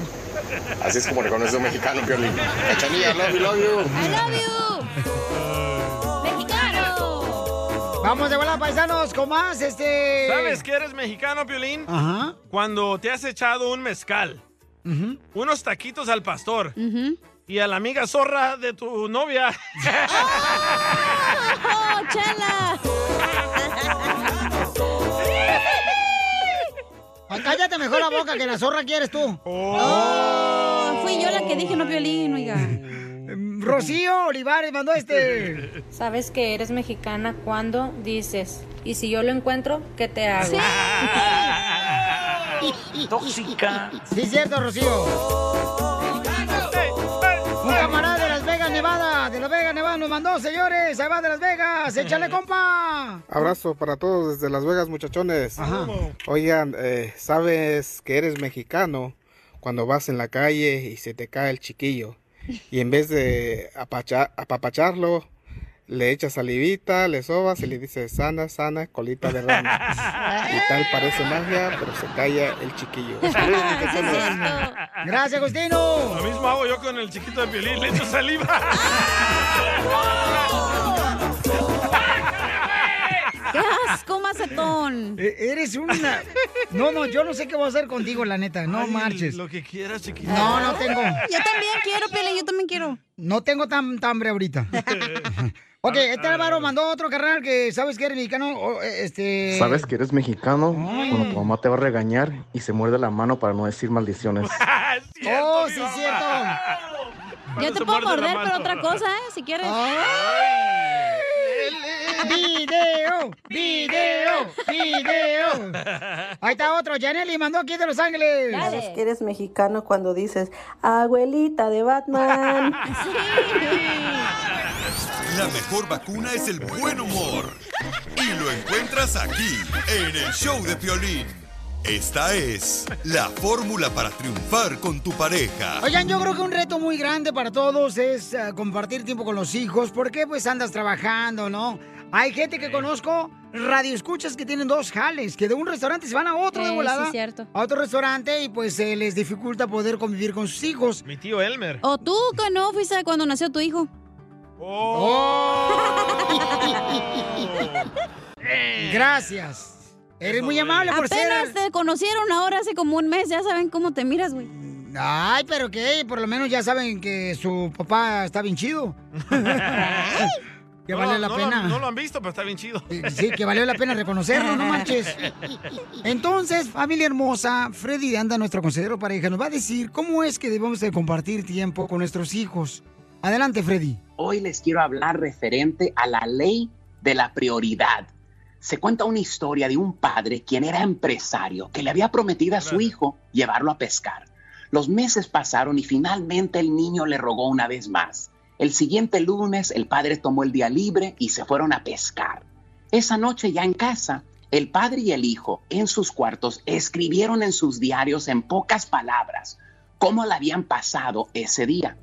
Así es como reconoces a un mexicano, Violín. [LAUGHS] Cachanilla, love you, love you. I love you. Vamos de volada, paisanos, con más, este... ¿Sabes que eres mexicano, Piolín? Ajá. Cuando te has echado un mezcal, unos taquitos al pastor y a la amiga zorra de tu novia. [LAUGHS] ¡Oh, chela! Ay, Cállate mejor la boca que la zorra quieres tú. Oh, fui yo la que dije no violín, oiga. Rocío Olivares mandó este. [LAUGHS] Sabes que eres mexicana cuando dices, y si yo lo encuentro, ¿qué te hago? [LAUGHS] Tóxica. Sí, cierto, Rocío. Un camarada de nos mandó, señores. Ahí va de Las Vegas. Échale, compa. Abrazo para todos desde Las Vegas, muchachones. Oigan, eh, sabes que eres mexicano cuando vas en la calle y se te cae el chiquillo. Y en vez de apacha- apapacharlo, le echas salivita, le sobas y le dices sana, sana, colita de rana. Y tal parece magia, pero se calla el chiquillo. [LAUGHS] Gracias, Agustino. Lo mismo hago yo con el chiquito de violín, le echo saliva. [LAUGHS] [LAUGHS] ¡Qué asco, macetón! E- Eres una... No, no, yo no sé qué voy a hacer contigo, la neta. No Ay, marches. Lo que quieras, chiquito. No, no tengo. Yo también quiero, Piolín, yo también quiero. No tengo tanta hambre ahorita. [LAUGHS] ok, este Álvaro mandó otro carnal que sabes que eres mexicano. o, eh, Este. Sabes que eres mexicano cuando tu mamá te va a regañar y se muerde la mano para no decir maldiciones. [LAUGHS] oh, sí, es cierto. Yo te puedo morder, pero otra cosa, ¿eh? Si quieres. ¡Video! ¡Video! ¡Video! [LAUGHS] Ahí está otro. Janely mandó aquí de Los Ángeles. Sabes que eres mexicano cuando dices, abuelita de Batman. [LAUGHS] La mejor vacuna es el buen humor. Y lo encuentras aquí, en el show de Piolín. Esta es la fórmula para triunfar con tu pareja. Oigan, yo creo que un reto muy grande para todos es eh, compartir tiempo con los hijos. porque pues andas trabajando, no? Hay gente que conozco, radioescuchas que tienen dos jales, que de un restaurante se van a otro de Eh, volada. sí, cierto. A otro restaurante y pues se les dificulta poder convivir con sus hijos. Mi tío Elmer. O tú, que no fuiste cuando nació tu hijo. [LAUGHS] Gracias. Eres muy amable por Apenas ser. te conocieron ahora hace como un mes, ya saben cómo te miras, güey. Ay, pero qué, por lo menos ya saben que su papá está bien chido. [LAUGHS] [LAUGHS] que No, vale la no pena. Lo, no lo han visto, pero está bien chido. Sí, que valió la pena reconocerlo, no manches. Entonces, familia hermosa, Freddy Anda, nuestro consejero pareja, nos va a decir cómo es que debemos de compartir tiempo con nuestros hijos. Adelante, Freddy. Hoy les quiero hablar referente a la ley de la prioridad. Se cuenta una historia de un padre quien era empresario que le había prometido a su hijo llevarlo a pescar. Los meses pasaron y finalmente el niño le rogó una vez más. El siguiente lunes el padre tomó el día libre y se fueron a pescar. Esa noche ya en casa, el padre y el hijo en sus cuartos escribieron en sus diarios en pocas palabras cómo la habían pasado ese día.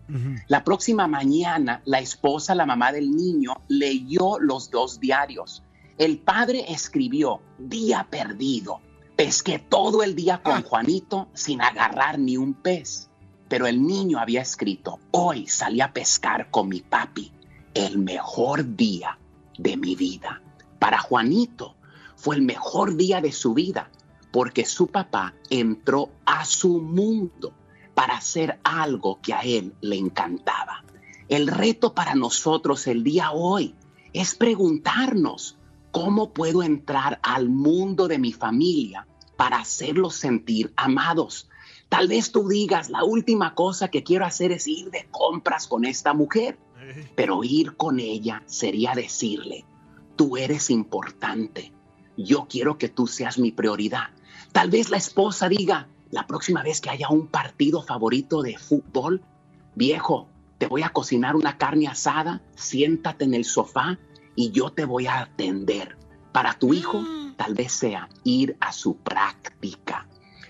La próxima mañana, la esposa, la mamá del niño, leyó los dos diarios. El padre escribió, día perdido. Pesqué todo el día con Juanito sin agarrar ni un pez. Pero el niño había escrito, hoy salí a pescar con mi papi. El mejor día de mi vida. Para Juanito fue el mejor día de su vida porque su papá entró a su mundo para hacer algo que a él le encantaba. El reto para nosotros el día hoy es preguntarnos cómo puedo entrar al mundo de mi familia para hacerlos sentir amados. Tal vez tú digas, la última cosa que quiero hacer es ir de compras con esta mujer, pero ir con ella sería decirle, tú eres importante, yo quiero que tú seas mi prioridad. Tal vez la esposa diga, la próxima vez que haya un partido favorito de fútbol, viejo, te voy a cocinar una carne asada, siéntate en el sofá y yo te voy a atender. Para tu hijo, tal vez sea ir a su práctica.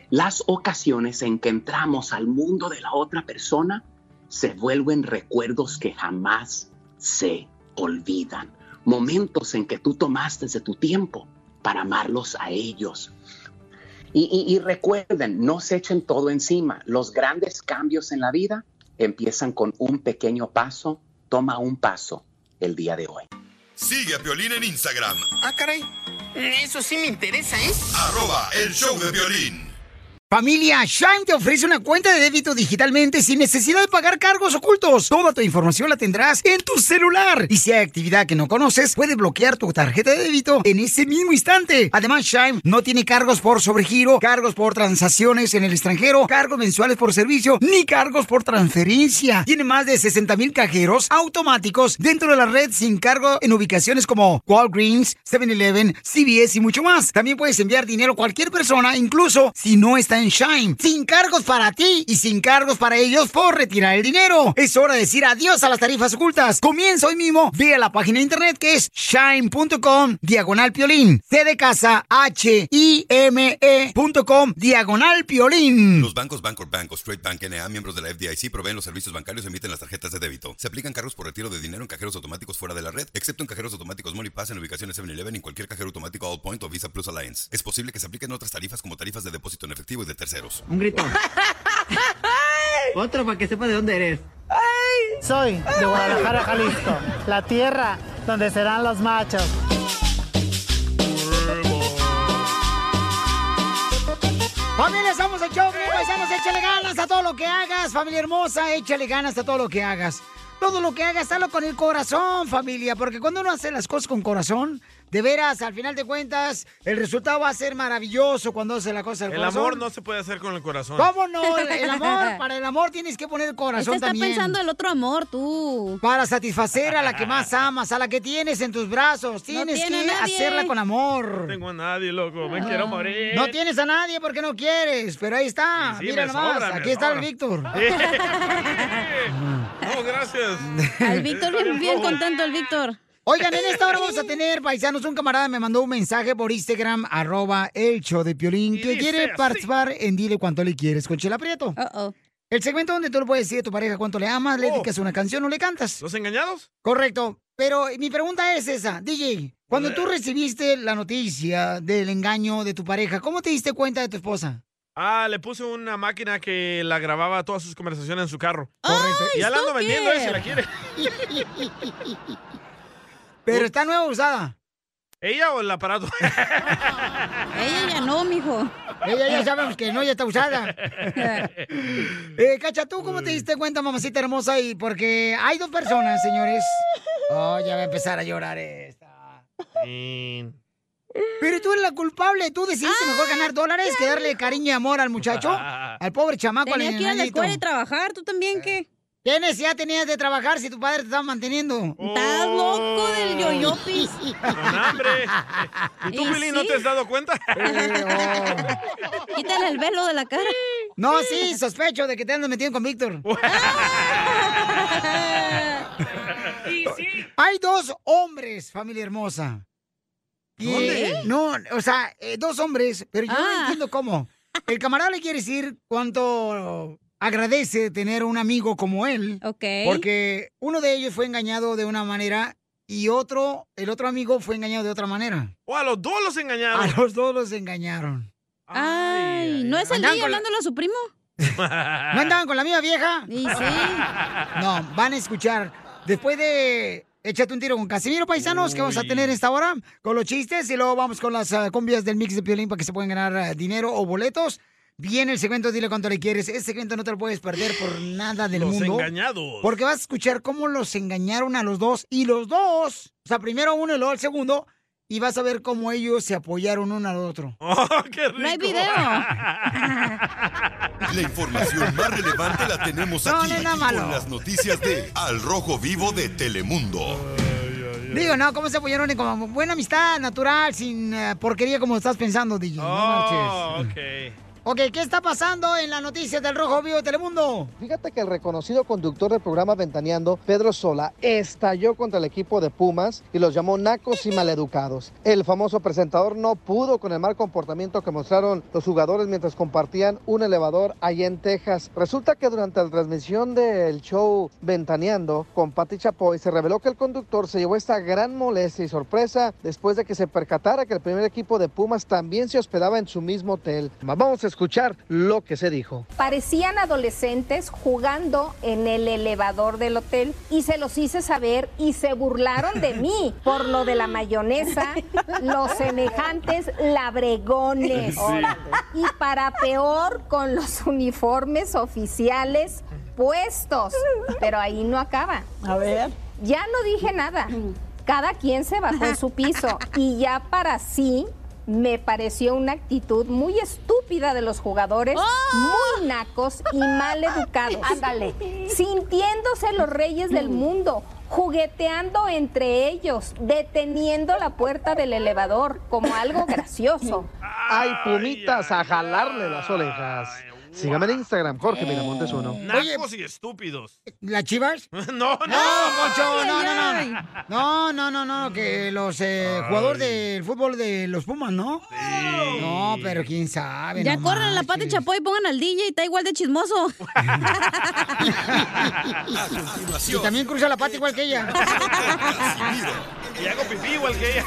Las ocasiones en que entramos al mundo de la otra persona se vuelven recuerdos que jamás se olvidan. Momentos en que tú tomaste de tu tiempo para amarlos a ellos. Y, y- y recuerden, no se echen todo encima. Los grandes cambios en la vida empiezan con un pequeño paso. Toma un paso el día de hoy. Sigue a Piolín en Instagram, Ah, caray. Eso sí me interesa, ¿eh? arroba el show de violín. Familia, Shine te ofrece una cuenta de débito digitalmente sin necesidad de pagar cargos ocultos. Toda tu información la tendrás en tu celular. Y si hay actividad que no conoces, puedes bloquear tu tarjeta de débito en ese mismo instante. Además, Shine no tiene cargos por sobregiro, cargos por transacciones en el extranjero, cargos mensuales por servicio, ni cargos por transferencia. Tiene más de 60 mil cajeros automáticos dentro de la red sin cargo en ubicaciones como Walgreens, 7-Eleven, CVS y mucho más. También puedes enviar dinero a cualquier persona, incluso si no está Sin cargos para ti y sin cargos para ellos por retirar el dinero. Es hora de decir adiós a las tarifas ocultas. Comienza hoy mismo. Ve a la página de internet que es shine.com diagonal piolín. C de casa H I M E.com diagonal piolín. Los bancos Bancorp Bank o Straight Bank NA, miembros de la FDIC, proveen los servicios bancarios y emiten las tarjetas de débito. Se aplican cargos por retiro de dinero en cajeros automáticos fuera de la red, excepto en cajeros automáticos MoneyPass en ubicaciones 7-Eleven y cualquier cajero automático All Point o Visa Plus Alliance. Es posible que se apliquen otras tarifas como tarifas de depósito en efectivo de terceros. Un grito. Otro para que sepa de dónde eres. Soy de Guadalajara, Jalisco, la tierra donde serán los machos. Familia, somos el show, paisanos, échale ganas a todo lo que hagas, familia hermosa, échale ganas a todo lo que hagas. Todo lo que hagas, hazlo con el corazón, familia, porque cuando uno hace las cosas con corazón, de veras, al final de cuentas, el resultado va a ser maravilloso cuando hace la cosa del El corazón. amor no se puede hacer con el corazón. ¿Cómo no? El amor, [LAUGHS] para el amor tienes que poner el corazón Este está también. pensando el otro amor, tú. Para satisfacer a la que más amas, a la que tienes en tus brazos. Tienes tiene que nadie. hacerla con No amor. tengo a nadie, loco. Me quiero morir. No tienes a nadie porque no quieres, pero ahí está. Sí, sí, Mira nomás, sobra, aquí está el. Víctor. [LAUGHS] No, gracias. Al Víctor, bien, bien contento el Víctor. Oigan, en esta hora vamos a tener, paisanos, un camarada me mandó un mensaje por Instagram, arroba el show de Piolín, que quiere así. participar en Dile Cuánto Le Quieres con Chela Prieto. El segmento donde tú le puedes decir a tu pareja cuánto le amas, le dedicas una canción o le cantas. Oh. ¿Los engañados? Correcto. Pero mi pregunta es esa, DJ, cuando tú recibiste la noticia del engaño de tu pareja, ¿cómo te diste cuenta de tu esposa? Ah, le puse una máquina que la grababa todas sus conversaciones en su carro. Correcto. Y ya la ando vendiendo, eh, si la quiere. [LAUGHS] Pero está nueva o usada. ¿Ella o el aparato? [LAUGHS] Ella ya no, mijo. Ella ya sabemos que no, ya está usada. [LAUGHS] eh, Cacha, ¿tú cómo te diste cuenta, mamacita hermosa? Y porque hay dos personas, señores. Oh, ya va a empezar a llorar esta. Pero tú eres la culpable. Tú decidiste mejor ganar dólares que darle cariño y amor al muchacho. [LAUGHS] Al pobre chamaco. al Tenía que ir a la escuela y trabajar, ¿tú también qué? ¿Qué necesidad tenías de trabajar si tu padre te estaba manteniendo? Estás loco del yoyopis. [LAUGHS] Con hambre. ¿Y tú, Y Billy, no sí. te has dado cuenta? [LAUGHS] Quítale el velo de la cara. No, sí, sospecho de que te andas metiendo con Víctor. Hay dos hombres, familia hermosa. Y, ¿Dónde? eh, No, o sea, eh, dos hombres, pero yo no Ah. entiendo cómo. El camarada le quiere decir cuánto agradece tener un amigo como él. Ok. Porque uno de ellos fue engañado de una manera y otro, el otro amigo fue engañado de otra manera. O a los dos los engañaron. A los dos los engañaron. Ay, ¿no es el día la- hablándole a su primo? [LAUGHS] ¿No andaban con la misma vieja? Y sí. No, van a escuchar. Después de Échate un tiro con Casimiro, paisanos, que vamos a tener esta hora con los chistes y luego vamos con las ah, cumbias del mix de Piolín para que se puedan ganar ah, dinero o boletos. Viene el segmento Dile cuánto le quieres. Ese segmento no te lo puedes perder por nada del Los mundo. engañados. Porque vas a escuchar cómo los engañaron a los dos y los dos, o sea, primero uno y luego el segundo, y vas a ver cómo ellos se apoyaron uno al otro. [LAUGHS] Oh, qué rico. No hay video. [LAUGHS] La información más relevante la tenemos No, aquí no con las noticias de Al Rojo Vivo de Telemundo. Digo, no, ¿cómo se apoyaron? Como buena amistad, natural, sin eh, porquería como estás pensando, DJ. No Oh, marches. ok. Ok, ¿qué está pasando en las noticias del Rojo Vivo de Telemundo? Fíjate que el reconocido conductor del programa Ventaneando, Pedro Sola, estalló contra el equipo de Pumas y los llamó nacos y maleducados. El famoso presentador no pudo con el mal comportamiento que mostraron los jugadores mientras compartían un elevador allá en Texas. Resulta que durante la transmisión del show Ventaneando con Pati Chapoy se reveló que el conductor se llevó esta gran molestia y sorpresa después de que se percatara que el primer equipo de Pumas también se hospedaba en su mismo hotel. Vamos a escuchar lo que se dijo. Parecían adolescentes jugando en el elevador del hotel y se los hice saber y se burlaron de mí [LAUGHS] por lo de la mayonesa, los semejantes labregones. Sí. Y para peor con los uniformes oficiales puestos. Pero ahí no acaba. A ver. Ya no dije nada. Cada quien se bajó en su piso y ya para sí me pareció una actitud muy estúpida de los jugadores, muy nacos y mal educados. [LAUGHS] Ándale. Sintiéndose los reyes del mundo, jugueteando entre ellos, deteniendo la puerta del elevador como algo gracioso. Ay, pumitas, a jalarle las orejas. Sígame en Instagram, Jorge Miramontes uno. Nacos y estúpidos. ¿Las chivas? [LAUGHS] No, no. No, Poncho, no, no, no. No, no, no, no, que los eh, jugadores del fútbol de los Pumas, ¿no? No, pero quién sabe. Ya no corran la pata de chapoy y pongan al DJ, está igual de chismoso. [LAUGHS] Y también cruza la pata igual que ella. [LAUGHS] Y hago pipí igual que ella.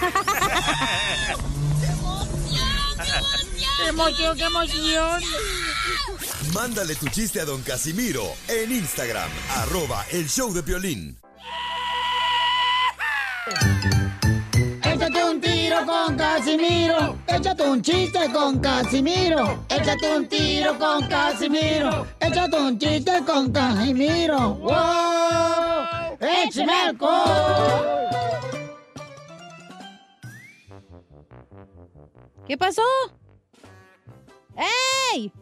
¡Qué emoción, qué emoción! Mándale tu chiste a don Casimiro en Instagram, arroba el show de violín. Échate un tiro con Casimiro. Échate un chiste con Casimiro. Échate un tiro con Casimiro. Échate un chiste con Casimiro. ¡Wow! ¡Échame alcohol! ¿Qué pasó? ¡Ey!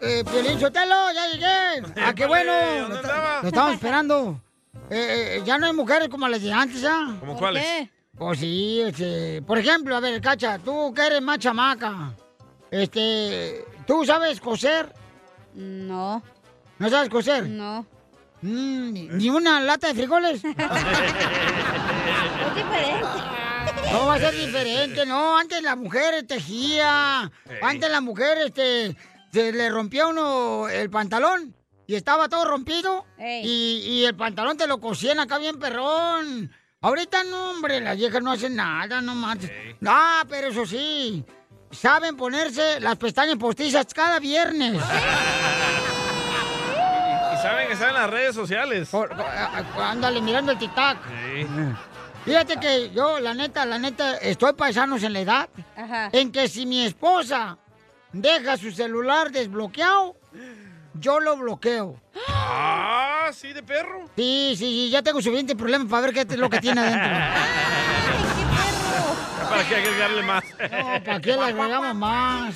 Eh, Piolín Sotelo, ya llegué. [LAUGHS] ¡Ah, qué bueno! ¿Dónde Lo, andaba? lo estamos esperando. Eh, eh, ya no hay mujeres como las de antes, ¿ya? ¿Cómo ¿Por cuáles? qué? Pues sí, este... Por ejemplo, a ver, Cacha, tú que eres más chamaca, este... ¿Tú sabes coser? No. ¿No sabes coser? No. Mm, ni- ¿Ni una lata de frijoles? [LAUGHS] Es diferente. No va a ser diferente, no. Antes la mujer tejía. Antes la mujer, este, se le rompía uno el pantalón y estaba todo rompido. Y, y el pantalón te lo cosían acá bien perrón. Ahorita no, hombre, las viejas no hacen nada, no manches. Ah, pero eso sí, saben ponerse las pestañas postizas cada viernes. [LAUGHS] Y saben que están en las redes sociales. Ándale, mirando el tic-tac. Sí. Fíjate que yo, la neta, la neta, estoy paisanos en la edad. En que si mi esposa deja su celular desbloqueado, yo lo bloqueo. Ah, sí, de perro. Sí, sí, sí, ya tengo suficiente problema para ver qué es lo que tiene adentro. [LAUGHS] Ya ¿Para qué agregarle más? No, ¿para qué le agregamos más?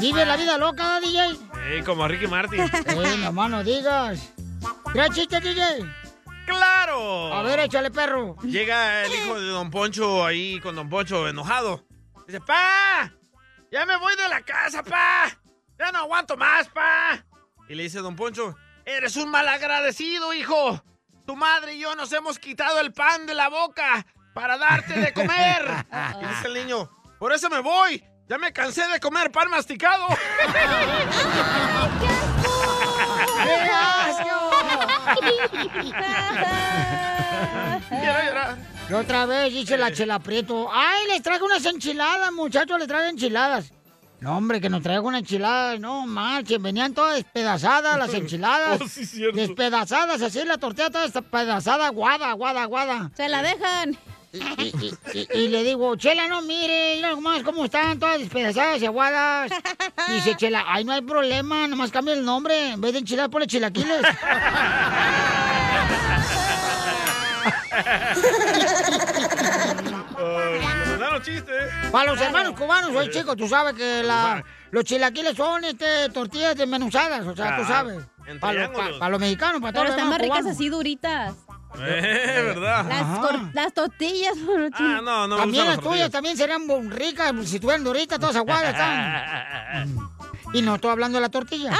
Vive la vida loca, DJ. Sí, como Ricky Martin. Eh, nomás no digas. ¿Trae chiste, DJ? ¡Claro! A ver, échale, perro. Llega el hijo de Don Poncho ahí con Don Poncho enojado. Dice, ¡Pa! ¡Ya me voy de la casa, pa! ¡Ya no aguanto más, pa! Y le dice Don Poncho, ¡Eres un malagradecido, hijo! Tu madre y yo nos hemos quitado el pan de la boca para darte de comer. [LAUGHS] Y dice el niño, ¡Por eso me voy! ¡Ya me cansé de comer pan masticado! [LAUGHS] [LAUGHS] ¡Qué asco! Y otra vez dice la chela Prieto, ¡ay, les traigo unas enchiladas, muchachos, les traigo enchiladas! No, hombre, que nos traigo unas enchiladas, no marchen, venían todas despedazadas las [LAUGHS] enchiladas. Oh, sí, cierto. despedazadas, así la tortilla toda despedazada, guada, guada, guada. Se la dejan. Y, y- y- y le digo, Chela, no, mire, mira nomás cómo están, todas despedazadas y aguadas. Dice Chela, ay, no hay problema, nomás cambia el nombre, en vez de enchiladas, ponle chilaquiles. [LAUGHS] Chistes. Para los hermanos cubanos, oye, chico, tú sabes que la, los chilaquiles son este, tortillas desmenuzadas, o sea, tú sabes. Para los, triángulos. pa- pa' los mexicanos, para todos Pero los están más ricas así duritas. Eh, ¿verdad? Las, las tortillas. Ah, no, no También las tuyas también serían ricas, si estuvieran duritas, todas aguadas están. [LAUGHS] Y no estoy hablando de la tortilla.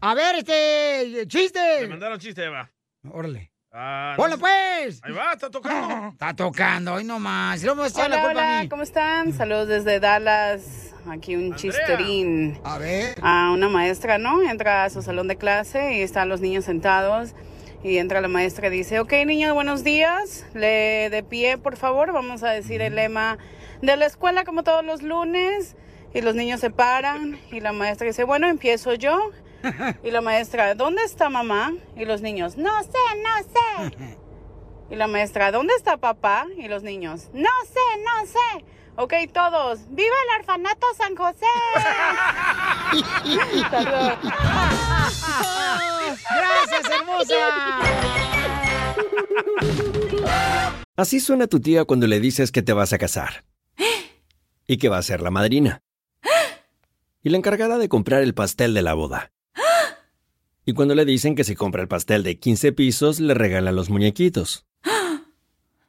A ver, este, chiste. Me mandaron chiste, Eva. Órale. Ah, ¡Ponlo, pues! Ahí va, está tocando. [LAUGHS] Está tocando, hoy nomás. Luego me la Hola, a hola, mí. ¿cómo están? Saludos desde Dallas. Aquí un chisterín. A ver. A una maestra, ¿no? Entra a su salón de clase y están los niños sentados. Y entra la maestra y dice, ok, niños, buenos días. Le de pie, por favor. Vamos a decir el lema de la escuela como todos los lunes. Y los niños se paran. Y la maestra dice, bueno, empiezo yo. [LAUGHS] Y la maestra, ¿dónde está mamá? Y los niños, no sé, no sé. [LAUGHS] Y la maestra, ¿dónde está papá? Y los niños, no sé, no sé. Ok, todos, ¡viva el orfanato San José! [LAUGHS] ¡Gracias, hermosa! Así suena tu tía cuando le dices que te vas a casar. [GASPS] Y que va a ser la madrina. Y la encargada de comprar el pastel de la boda. [GASPS] Y cuando le dicen que si compra el pastel de 15 pisos, le regalan los muñequitos.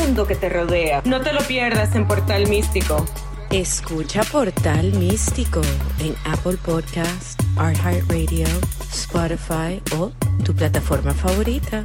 que te rodea. No te lo pierdas en Portal Místico. Escucha Portal Místico en Apple Podcast, iHeartRadio, Spotify o tu plataforma favorita.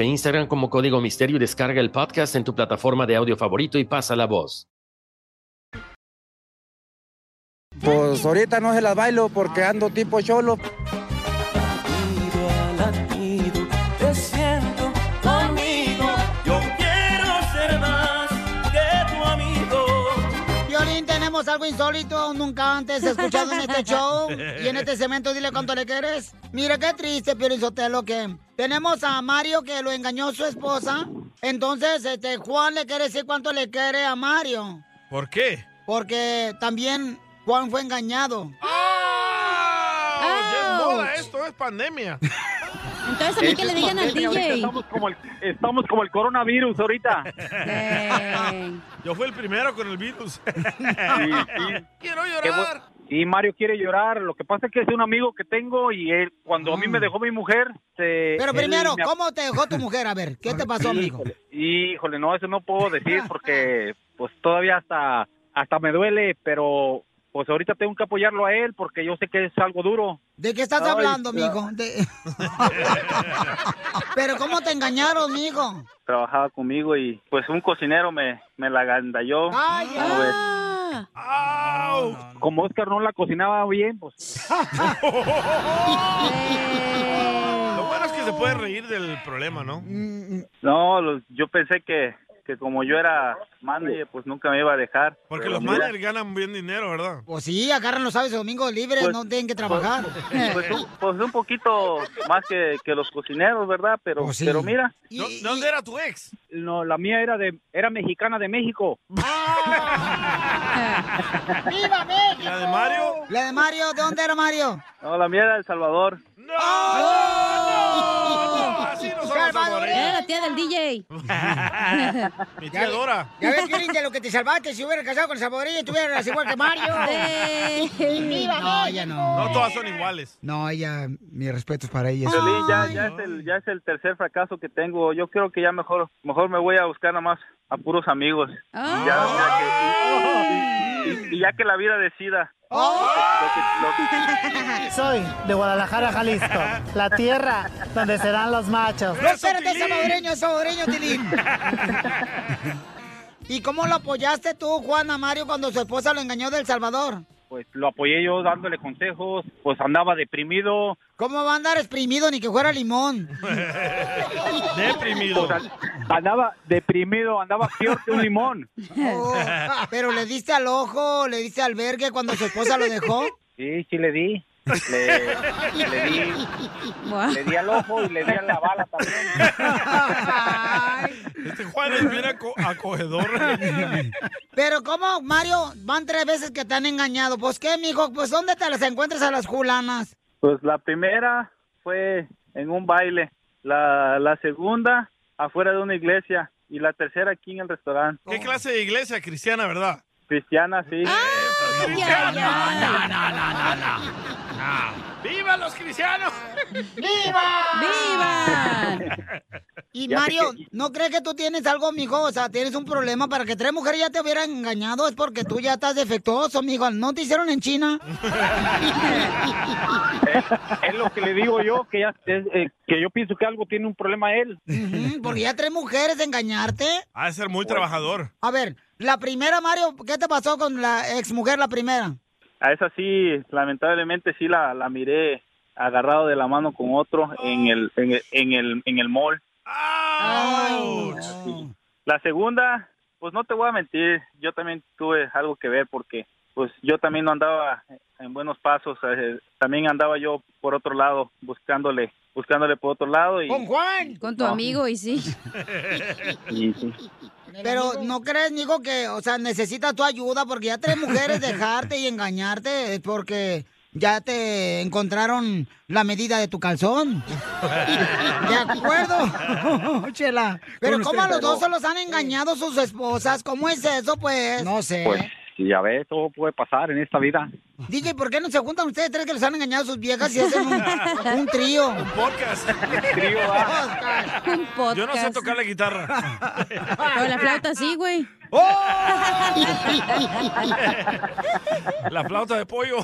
Instagram como Código Misterio y descarga el podcast en tu plataforma de audio favorito y pasa la voz. Pues ahorita no se las bailo porque ando tipo cholo. Tenemos algo insólito, nunca antes escuchado en este [LAUGHS] show. Y en este segmento, dile cuánto le quieres. Mira qué triste, Sotelo, que tenemos a Mario que lo engañó su esposa. Entonces, este, Juan le quiere decir cuánto le quiere a Mario. ¿Por qué? Porque también Juan fue engañado. ¡Ah! Es moda esto, es pandemia. [LAUGHS] Entonces a mí que le digan al Ahorita DJ. Estamos como, el, estamos como el coronavirus ahorita. [LAUGHS] Yo fui el primero con el virus. Quiero llorar. Sí, Mario quiere llorar. Lo que pasa es que es un amigo que tengo y él, cuando a mí me dejó mi mujer, se, Pero él primero, me- ¿cómo te dejó tu mujer? A ver, ¿qué te pasó, amigo? Híjole, híjole, no, eso no puedo decir porque pues todavía hasta hasta me duele, pero pues ahorita tengo que apoyarlo a él porque yo sé que es algo duro. ¿De qué estás Ay, hablando, ya. amigo? De- [LAUGHS] Pero ¿cómo te engañaron, amigo? Trabajaba conmigo y pues un cocinero me, me la agandalló. Ay, ¿Cómo ves? Como Oscar no la cocinaba bien, pues... [LAUGHS] [LAUGHS] Lo bueno es que se puedes reír del problema, ¿no? No, los- yo pensé que, que como yo era manager, pues nunca me iba a dejar. Porque Pero los mira, managers ganan bien dinero, ¿verdad? Pues sí, agarran los sábados y domingos libres, Pues- no tienen que trabajar. Pues un, pues un poquito más que, que los cocineros, ¿verdad? Pero, Pues sí. pero mira. ¿Dó- ¿Dónde era tu ex? No, la mía era de era mexicana de México. [LAUGHS] ¡Viva México! ¿La de Mario? La de Mario, ¿de dónde era Mario? No, la mía era de El Salvador. Así no Era la tía del DJ. [LAUGHS] Mi tía Dora. Ya ves, Piolín, de lo que te salvaste si hubieras casado con salvadoreña y tuvieras igual que Mario. [LAUGHS] Sí. ¡Viva No, ella no. No todas son iguales. No, ella, mi respeto es para ella. Piolín, ya, ya, es el, ya es el tercer fracaso que tengo. Yo creo que ya mejor mejor me voy a buscar nada más a puros amigos. Ah. Ya, ya que, y, ya que la vida decida. Oh. Lo que- lo que- Soy de Guadalajara, Jalisco, la tierra donde serán los machos. No, espérate, salvadoreño, salvadoreño, Tilín. [LAUGHS] ¿Y cómo lo apoyaste tú, Juana Mario, cuando su esposa lo engañó del Salvador? Pues lo apoyé yo dándole consejos, pues andaba deprimido. ¿Cómo va a andar exprimido ni que fuera limón? [LAUGHS] Deprimido. Pues, andaba deprimido, andaba peor que un limón. Oh, pero le diste al ojo, le diste al vergue cuando su esposa lo dejó. Sí, sí le di. Le, le di, le di al ojo y le di a la bala también. Este Juan es bien aco- acogedor. Pero ¿cómo, Mario? Van tres veces que te han engañado. Pues qué, mijo, pues ¿dónde te las encuentras a las julanas? Pues la primera fue en un baile, la, la segunda afuera de una iglesia y la tercera aquí en el restaurante. ¿Qué clase de iglesia cristiana, verdad? Cristiana, sí. Cristiana. No, no, no, no, no. ¡Viva los cristianos! ¡Viva! ¡Viva! Y Mario, ¿no crees que tú tienes algo, mijo? O sea, tienes un problema para que tres mujeres ya te hubieran engañado. Es porque tú ya estás defectuoso, mijo. ¿No te hicieron en China? [LAUGHS] Es lo que le digo yo, que, ya, es, eh, que yo pienso que algo tiene un problema él. Porque ya tres mujeres engañarte. Ha de ser muy trabajador. A ver, la primera, Mario, ¿qué te pasó con la exmujer, la primera? A esa sí, lamentablemente sí la, la miré agarrado de la mano con otro en el, en el, en el, en el mall. La segunda, pues no te voy a mentir, yo también tuve algo que ver porque pues yo también no andaba en buenos pasos, eh, también andaba yo por otro lado buscándole, buscándole por otro lado y ¡Con Juan! Con tu No. amigo, y sí. [LAUGHS] y sí. Pero ¿no crees, mijo, que, o sea, necesitas tu ayuda? Porque ya tres mujeres dejarte y engañarte es porque ya te encontraron la medida de tu calzón. [LAUGHS] ¿De acuerdo? [LAUGHS] Chela. Pero ¿cómo a los dos se los han engañado sus esposas? ¿Cómo es eso, pues? No sé. Pues sí, ya ves, todo puede pasar en esta vida. DJ, ¿por qué no se juntan ustedes tres que les han engañado sus viejas y hacen un, [LAUGHS] un trío? Un podcast. [LAUGHS] trío, Un podcast. Yo no sé tocar la guitarra. [LAUGHS] Pero la flauta sí, güey. La flauta de pollo.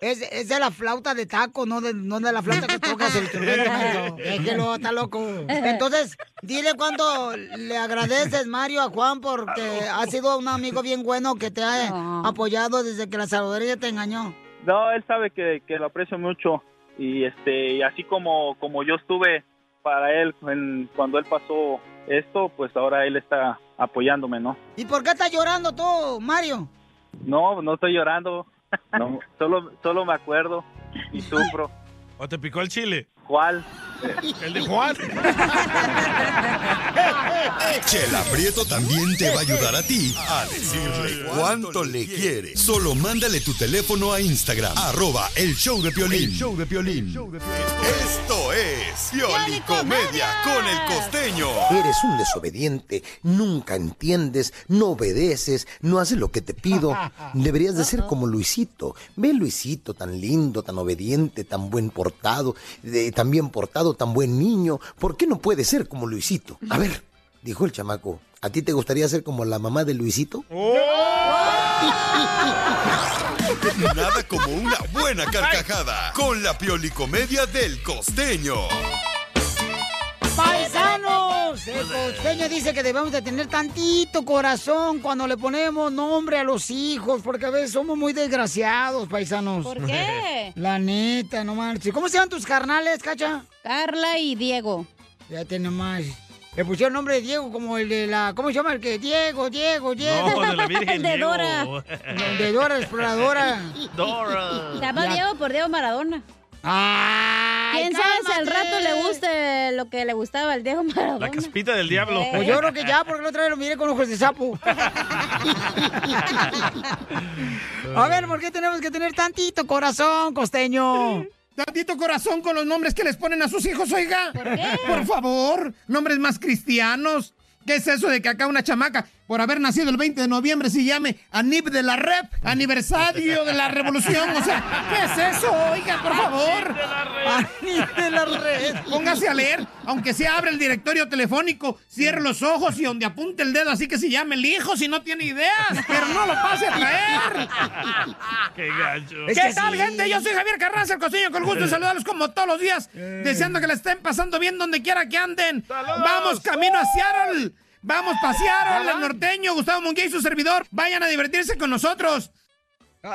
Es, es de la flauta de taco, no de, no de la flauta que tocas el instrumento. [LAUGHS] menso. Es que lo está loco. Entonces, dile cuánto le agradeces, Mario, a Juan, porque ha sido un amigo bien bueno que te ha apoyado desde que la salvadoreña te engañó. No, él sabe que, que lo aprecio mucho y este y así como como yo estuve para él en- cuando él pasó esto, pues ahora él está apoyándome, ¿no? ¿Y por qué estás llorando tú, Mario? No, no estoy llorando. Solo solo me acuerdo y sufro. ¿O te picó el chile? ¿Cuál? El de Juan. [LAUGHS] Chela Prieto también te va a ayudar a ti a decirle cuánto le quiere. Solo mándale tu teléfono a Instagram, arroba el show de Piolín. show de Piolín. Esto es Piolicomedia con el costeño. Eres un desobediente, nunca entiendes, no obedeces, no haces lo que te pido. Deberías de ser como Luisito. Ve Luisito, tan lindo, tan obediente, tan buen portado, de- tan bien portado, tan buen niño. ¿Por qué no puede ser como Luisito? A ver, dijo el chamaco, ¿a ti te gustaría ser como la mamá de Luisito? [LAUGHS] Nada como una buena carcajada con la Piolicomedia del costeño. ¡Paisanos! El costeño dice que debemos de tener tantito corazón cuando le ponemos nombre a los hijos, porque a veces somos muy desgraciados, paisanos. ¿Por qué? [LAUGHS] La neta, no marches. ¿Cómo se llaman tus carnales, cacha? Carla y Diego. Fíjate nomás. Le pusieron nombre de Diego como el de la... ¿Cómo se llama el que? Diego, Diego, Diego. No, de la Virgen El [LAUGHS] de Diego. Dora. El de Dora, exploradora. [LAUGHS] Dora. Se llama Ya. Diego por Diego Maradona. ¡Ay, ¿Quién sabe si al rato le guste lo que le gustaba al Diego Maradona? La caspita del diablo. Eh. Pues yo creo que ya, porque la otra vez lo miré con ojos de sapo. [LAUGHS] A ver, ¿por qué tenemos que tener tantito corazón, costeño? Tantito corazón con los nombres que les ponen a sus hijos, oiga. ¿Por qué? Por favor, nombres más cristianos. ¿Qué es eso de que acá una chamaca, por haber nacido el 20 de noviembre, se llame Anib de la Rep, aniversario de la revolución? O sea, ¿qué es eso? Oiga, por favor. Anib de la Red. Póngase a leer, aunque se abre el directorio telefónico, cierre los ojos y donde apunte el dedo, así que se llame el hijo si no tiene ideas, pero no lo pase a traer. Qué gacho. ¿Qué tal, gente? Yo soy Javier Carranza, el costeño, con el gusto de saludarlos como todos los días, deseando que la estén pasando bien donde quiera que anden. Vamos camino a Seattle. Vamos para Seattle, el norteño, Gustavo Munguía y su servidor. Vayan a divertirse con nosotros.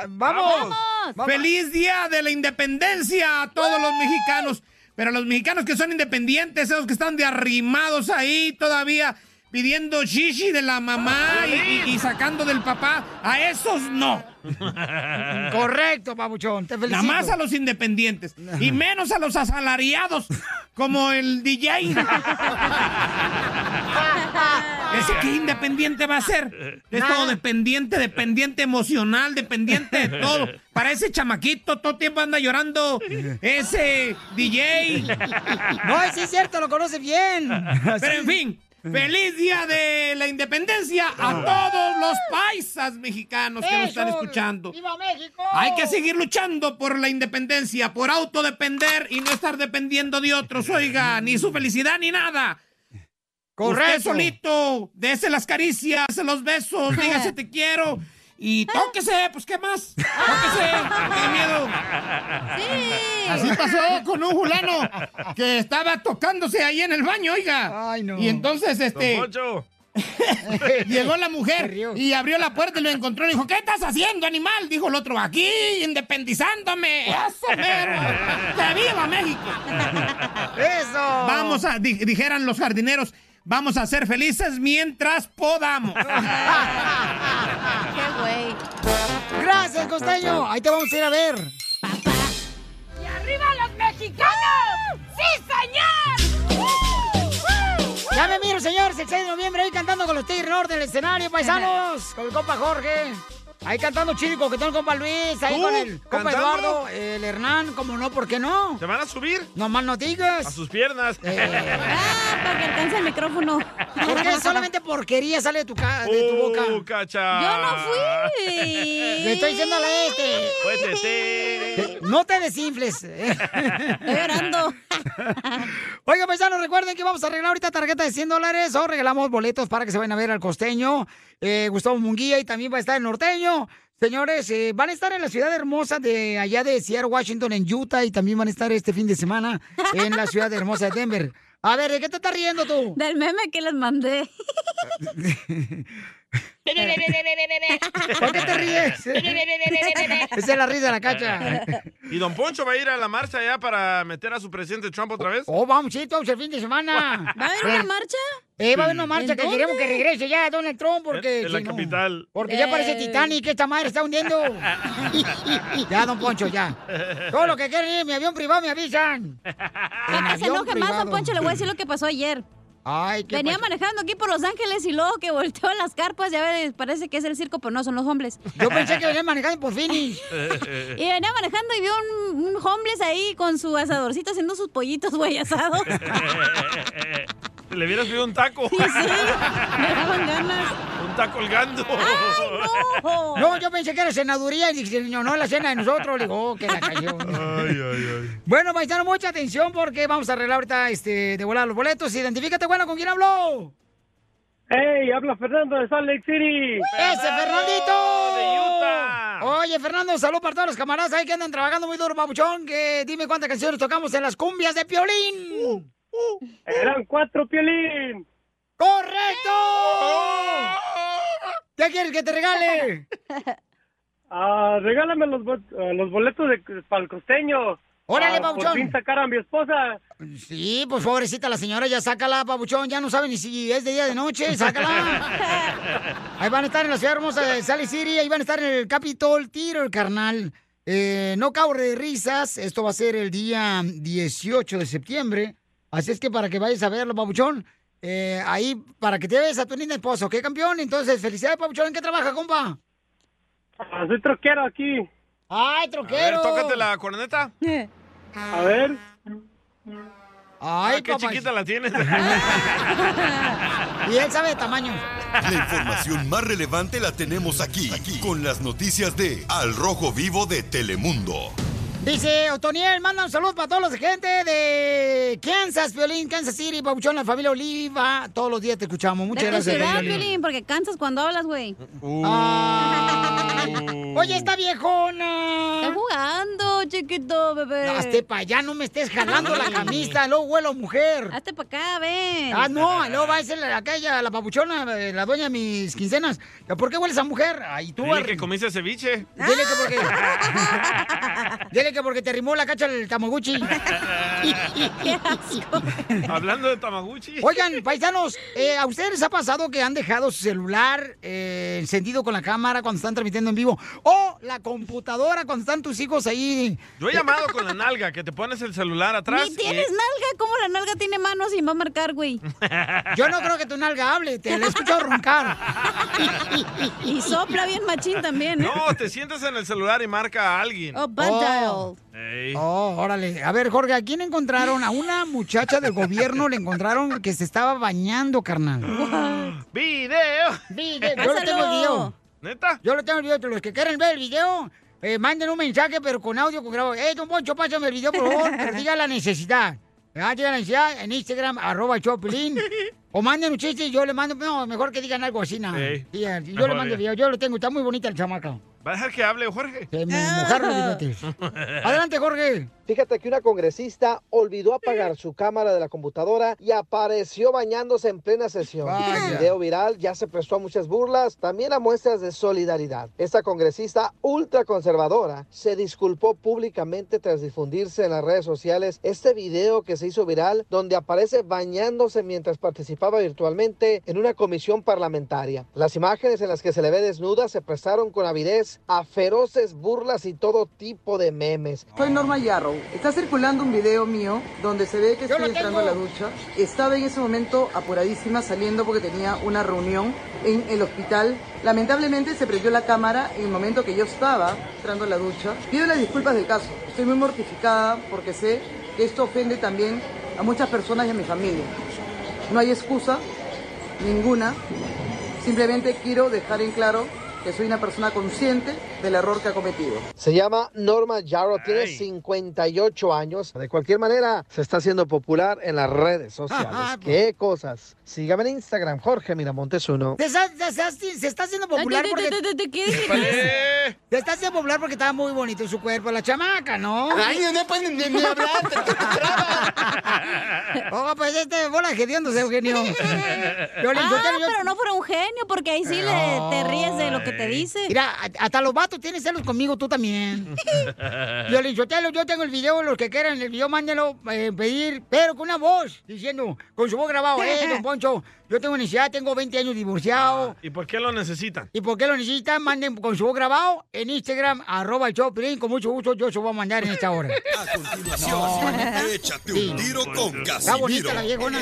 ¡Vamos! ¡Feliz Día de la Independencia a todos los mexicanos! Pero a los mexicanos que son independientes, esos que están de arrimados ahí todavía pidiendo shishi de la mamá y, y- sacando del papá, a esos no. [LAUGHS] Correcto, papuchón, te felicito. Nada más a los independientes [LAUGHS] y menos a los asalariados, como el DJ. [LAUGHS] ¿Ese qué independiente va a ser? Es todo dependiente, dependiente emocional, dependiente de todo. Para ese chamaquito todo el tiempo anda llorando ese DJ. No, sí es cierto, lo conoce bien. Pero en fin, feliz día de la independencia a todos los paisas mexicanos que nos están escuchando. ¡Viva México! Hay que seguir luchando por la independencia, por autodepender y no estar dependiendo de otros, oiga, ni su felicidad ni nada. Correcto. Usted solito, dese las caricias, los besos, [LAUGHS] dígase te quiero y tóquese, pues qué más, tóquese, no tenga miedo. Así pasó con un fulano que estaba tocándose ahí en el baño, oiga. Ay, no. Y entonces, este. [LAUGHS] Llegó la mujer y abrió la puerta y lo encontró y dijo, ¿qué estás haciendo, animal? Dijo el otro, aquí, independizándome. Eso, mero. ¡Que viva México! ¡Eso! Vamos a, di- dijeran los jardineros, vamos a ser felices mientras podamos. [LAUGHS] ¡Qué güey! Gracias, costeño. Ahí te vamos a ir a ver. ¡Y arriba los mexicanos! ¡Sí, señor! Ya me miro, señores, el 6 de noviembre ahí cantando con los Tigres Norte del escenario, paisanos. Con el compa Jorge. Ahí cantando chido, coquetón el compa Luis. Ahí ¿Tú? con el compa ¿Cantando? Eduardo, el Hernán, como no, ¿por qué no? ¿Se van a subir? No más no digas. A sus piernas. Ah, para que alcance el micrófono. ¿Por qué solamente porquería sale de tu, ca- de tu boca? ¡Uh, cacha! Yo no fui. Le estoy diciendo a la este. No te desinfles. Estoy llorando. [LAUGHS] Oiga, paisanos, recuerden que vamos a arreglar ahorita tarjeta de 100 dólares o regalamos boletos para que se vayan a ver al costeño, eh, Gustavo Munguía y también va a estar el norteño. Señores, eh, van a estar en la ciudad hermosa de allá de Seattle, Washington, en Utah, y también van a estar este fin de semana en la ciudad hermosa de Denver. A ver, ¿de qué te estás riendo tú? Del meme que les mandé. ¿Por qué te ríes? Esa es la risa de la cacha. ¿Y don Poncho va a ir a la marcha ya para meter a su presidente Trump otra vez? Oh, vamos, sí, todos el fin de semana. ¿Va a haber una marcha? Eh, va a haber una marcha ¿En que dónde? queremos que regrese ya Donald Trump porque... En- en la no- capital. Porque ya parece Eh. Titanic, esta madre está hundiendo. [LAUGHS] ya, don Poncho, ya. Todo lo que quieren ir mi avión privado me avisan. En que se enoje más, don Poncho, le voy a decir lo que pasó ayer. Ay, qué Venía pasó? manejando aquí por Los Ángeles y luego que volteó en las carpas, ya ves, parece que es el circo, pero no, son los hombres. Yo pensé que venía manejando por finish. [LAUGHS] Y venía manejando y vio un, un homeless ahí con su asadorcito haciendo sus pollitos, güey, asados. [LAUGHS] Le hubieras pedido un taco. Sí, sí, me daban ganas. [LAUGHS] un taco colgando. ¡No! No, yo pensé que era senaduría y dije, no, no, la cena de nosotros. Le digo, oh, que la cayó. [LAUGHS] Ay, ay, ay. Bueno, paisano, mucha atención porque vamos a arreglar ahorita este, de volar los boletos. Identifícate, bueno, ¿con quién habló? ¡Hey! Habla Fernando de Salt Lake City. ¡Ese Fernandito! De Utah. Oye, Fernando, salud para todos los camaradas ahí que andan trabajando muy duro, papuchón. Que dime cuántas canciones tocamos en las cumbias de Piolín. Eran cuatro, Piolín. ¡Correcto! ¿Qué quieres que te regale? [LAUGHS] Ah, regálame los, bo- ah, los boletos de, para el costeño. Órale, Ah, Por Pauchón. fin sacar a mi esposa. Sí, pues pobrecita la señora, ya sácala, pabuchón. Ya no sabe ni si es de día o de noche, sácala. [LAUGHS] Ahí van a estar en la ciudad hermosa de Sally City, ahí van a estar en el Capitol Tiro, el carnal. Eh, no cabre de risas, esto va a ser el día 18 de septiembre. Así es que para que vayas a verlo, pabuchón. eh, ahí, para que te veas a tu linda esposa, ¿ok, campeón? Entonces, felicidades, pabuchón. ¿En qué trabaja, compa? Ah, soy troquero aquí. ¡Ay, A ver, troquero! tócate la corneta. A ver. Ay, Ah, qué papá. chiquita la tienes. [LAUGHS] Y él sabe de tamaño. La información más relevante la tenemos aquí, aquí, con las noticias de Al Rojo Vivo de Telemundo. Dice Otoniel, manda un saludo para todos los de gente de Kansas, Violín, Kansas City, Pabuchón, la familia Oliva. Todos los días te escuchamos. Muchas de gracias. ciudad, Violín. Porque cansas cuando hablas, güey. Ay. [LAUGHS] Oye, esta viejona. Está jugando, chiquito, bebé. Hazte para allá, no me estés jalando la [LAUGHS] camisa, luego huelo mujer. Hazte para acá, ven. Ah, no, luego va a ser la- aquella, la papuchona, eh, la dueña de mis quincenas. ¿Por qué hueles a mujer? Ay, tú, Dile ar- que comiste ceviche. Dile que porque. [LAUGHS] Dile que porque te rimó la cacha el tamaguchi. [LAUGHS] Hablando de Tamaguchi. Oigan, paisanos, eh, ¿a ustedes les ha pasado que han dejado su celular eh, encendido con la cámara cuando están transmitiendo en vivo? O la computadora cuando están tus hijos ahí. Yo he llamado con la nalga, que te pones el celular atrás. Ni tienes y- nalga, ¿cómo la nalga tiene manos y va a marcar, güey? Yo no creo que tu nalga hable, te la he escuchado roncar. Y sopla bien machín también, ¿eh? No, te sientas en el celular y marca a alguien. Oh, bad Oh. Oh, órale. A ver, Jorge, ¿a quién encontraron? A una muchacha del gobierno le encontraron que se estaba bañando, carnal. ¡Video! Video. Yo lo tengo el video. ¿Neta? Yo lo tengo el video. Los que quieran ver el video, eh, manden un mensaje, pero con audio, con grabado. Eh, don Poncho, pásame el video, por favor. Pero diga la necesidad. Ah, diga la necesidad en Instagram, arroba Choplin. O manden un chiste y yo le mando. No, mejor que digan algo así, nada. Ey, Sí, yo le mando el video. Yo lo tengo. Está muy bonita el chamaca. ¿Va a dejar que hable, Jorge? Se me mojaron los bigotes. [LAUGHS] Adelante, Jorge. Fíjate que una congresista olvidó apagar su cámara de la computadora y apareció bañándose en plena sesión. Vaya. El video viral ya se prestó a muchas burlas, también a muestras de solidaridad. Esta congresista ultraconservadora se disculpó públicamente tras difundirse en las redes sociales este video que se hizo viral donde aparece bañándose mientras participaba virtualmente en una comisión parlamentaria. Las imágenes en las que se le ve desnuda se prestaron con avidez a feroces burlas y todo tipo de memes. Soy Norma Yarrow. Está circulando un video mío donde se ve que Yo estoy entrando a la ducha. Estaba en ese momento apuradísima saliendo porque tenía una reunión en el hospital. Lamentablemente se prendió la cámara en el momento que yo estaba entrando a la ducha. Pido las disculpas del caso. Estoy muy mortificada porque sé que esto ofende también a muchas personas y a mi familia. No hay excusa, ninguna. Simplemente quiero dejar en claro que soy una persona consciente del error que ha cometido. Se llama Norma Yarrow, tiene 58 años. De cualquier manera, se está haciendo popular en las redes sociales. ¿Qué cosas? Sígame en Instagram, Jorge Miramontes uno. Se está, haciendo popular porque... ¡Épale! Se está haciendo popular porque estaba muy bonito su cuerpo, la chamaca, ¿no? Ay, no pueden ni- ni hablar, te [LAUGHS] Oh, pues este bola gediéndose, Eugenio. [LAUGHS] Ah, pero no fuera un genio, porque ahí sí le, te ríes de lo que te dice. Mira, hasta los vatos tienes celos conmigo, tú también. [LAUGHS] Violín Sotelo, yo tengo el video, los que quieran el video, mándenlo, eh, pedir, pero con una voz, diciendo, con su voz grabado, eh, don [LAUGHS] Poncho, yo tengo necesidad, tengo 20 años divorciado. ¿Y por qué lo necesitan? ¿Y por qué lo necesitan? Manden con su voz grabado en Instagram, arroba el Choplin, con mucho gusto yo se lo voy a mandar en esta hora. A continuación, [LAUGHS] échate un tiro con Está Casimiro. bonita la viejona.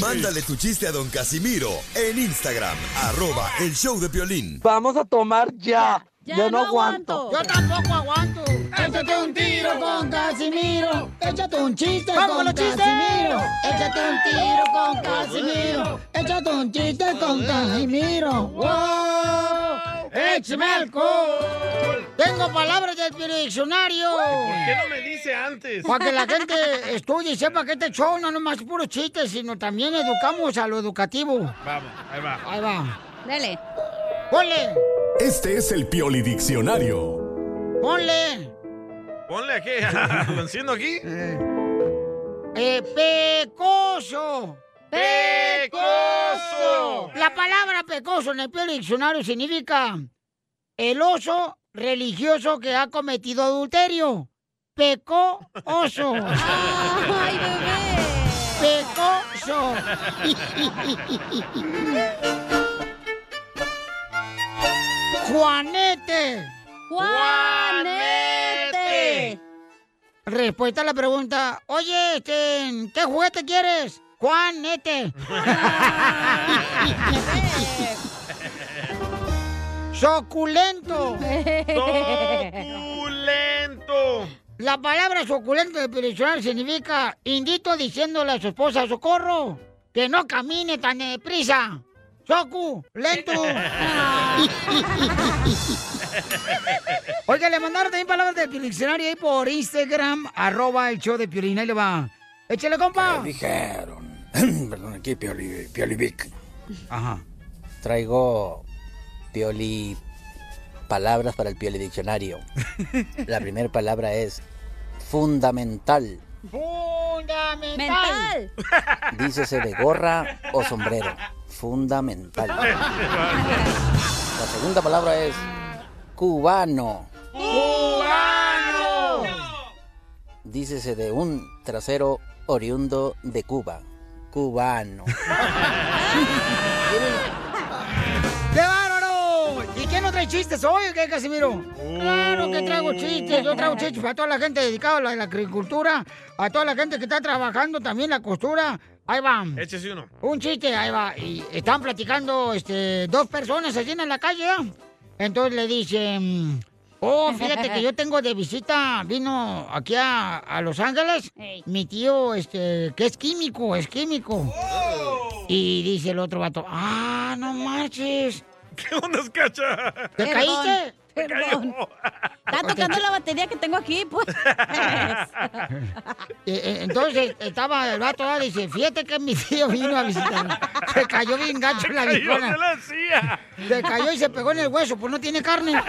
Mándale tu chiste a don Casimiro en Instagram, arroba el show de violín. Vamos a tomar ya. Ya Yo no no aguanto. Yo tampoco aguanto. Échate un tiro con Casimiro. Échate un chiste ¡Vamos con chistes! Casimiro. Échate un tiro con Casimiro. Échate un chiste con Casimiro. ¡Wow! ¡Échame alcohol! Tengo palabras del diccionario. ¿Por qué no me dice antes? Para que la gente estudie y sepa que este show no nomás puros chistes, sino también educamos a lo educativo. Vamos, ahí va. Ahí va. Dale. Ponle, Este es el Pioli Diccionario. ponle. Ponle aquí, [LAUGHS] lo enciendo aquí. Eh, pecoso. ¡Pecoso! La palabra pecoso en el Pio Diccionario significa el oso religioso que ha cometido adulterio. Pecoso. ¡Ay, bebé! Pecoso. [LAUGHS] Juanete. ¡Juanete! Respuesta a la pregunta, oye, este, ¿qué juguete quieres? Juanete. [LAUGHS] Suculento. Suculento. La palabra suculento de diccionario significa indito diciéndole a su esposa socorro que no camine tan deprisa. Socu, lento. [LAUGHS] Oiga, le mandaron también palabras del diccionario ahí por Instagram, arroba el show de Piolín. Ahí le va. Échale, compa. Me dijeron. [CLEARS THROAT] Perdón, aquí Pioli, Piolivic. Ajá. Traigo Pioli. Palabras para el Pioli Diccionario. [LAUGHS] La primera palabra es fundamental. Fundamental. Dícese de gorra o sombrero. Fundamental. [LAUGHS] La segunda palabra es cubano. ¡Cubano! Dícese de un trasero oriundo de Cuba. Cubano. [LAUGHS] ¡Qué bárbaro! ¿Y quién no trae chistes hoy, qué, Casimiro? Claro que traigo chistes. Yo traigo chistes para toda la gente dedicada a la, la agricultura, a toda la gente que está trabajando también la costura. Ahí va. Échese uno. Un chiste, ahí va. Y estaban platicando este, dos personas allí en la calle, ¿ya? Entonces le dicen, oh, fíjate que yo [LAUGHS] tengo de visita, vino aquí a, a Los Ángeles, mi tío, este, que es químico, es químico. Y dice el otro vato, ah, no marches. [LAUGHS] ¿Qué onda, cacha? ¿Te caíste? [LAUGHS] Perdón. Está tocando la batería que tengo aquí, pues. [LAUGHS] Eh, eh, Entonces estaba el vato, ¿verdad? dice, fíjate que mi tío vino a visitarme. Se cayó bien gacho en la viejona. Se cayó y se pegó en el hueso, pues no tiene carne. [LAUGHS]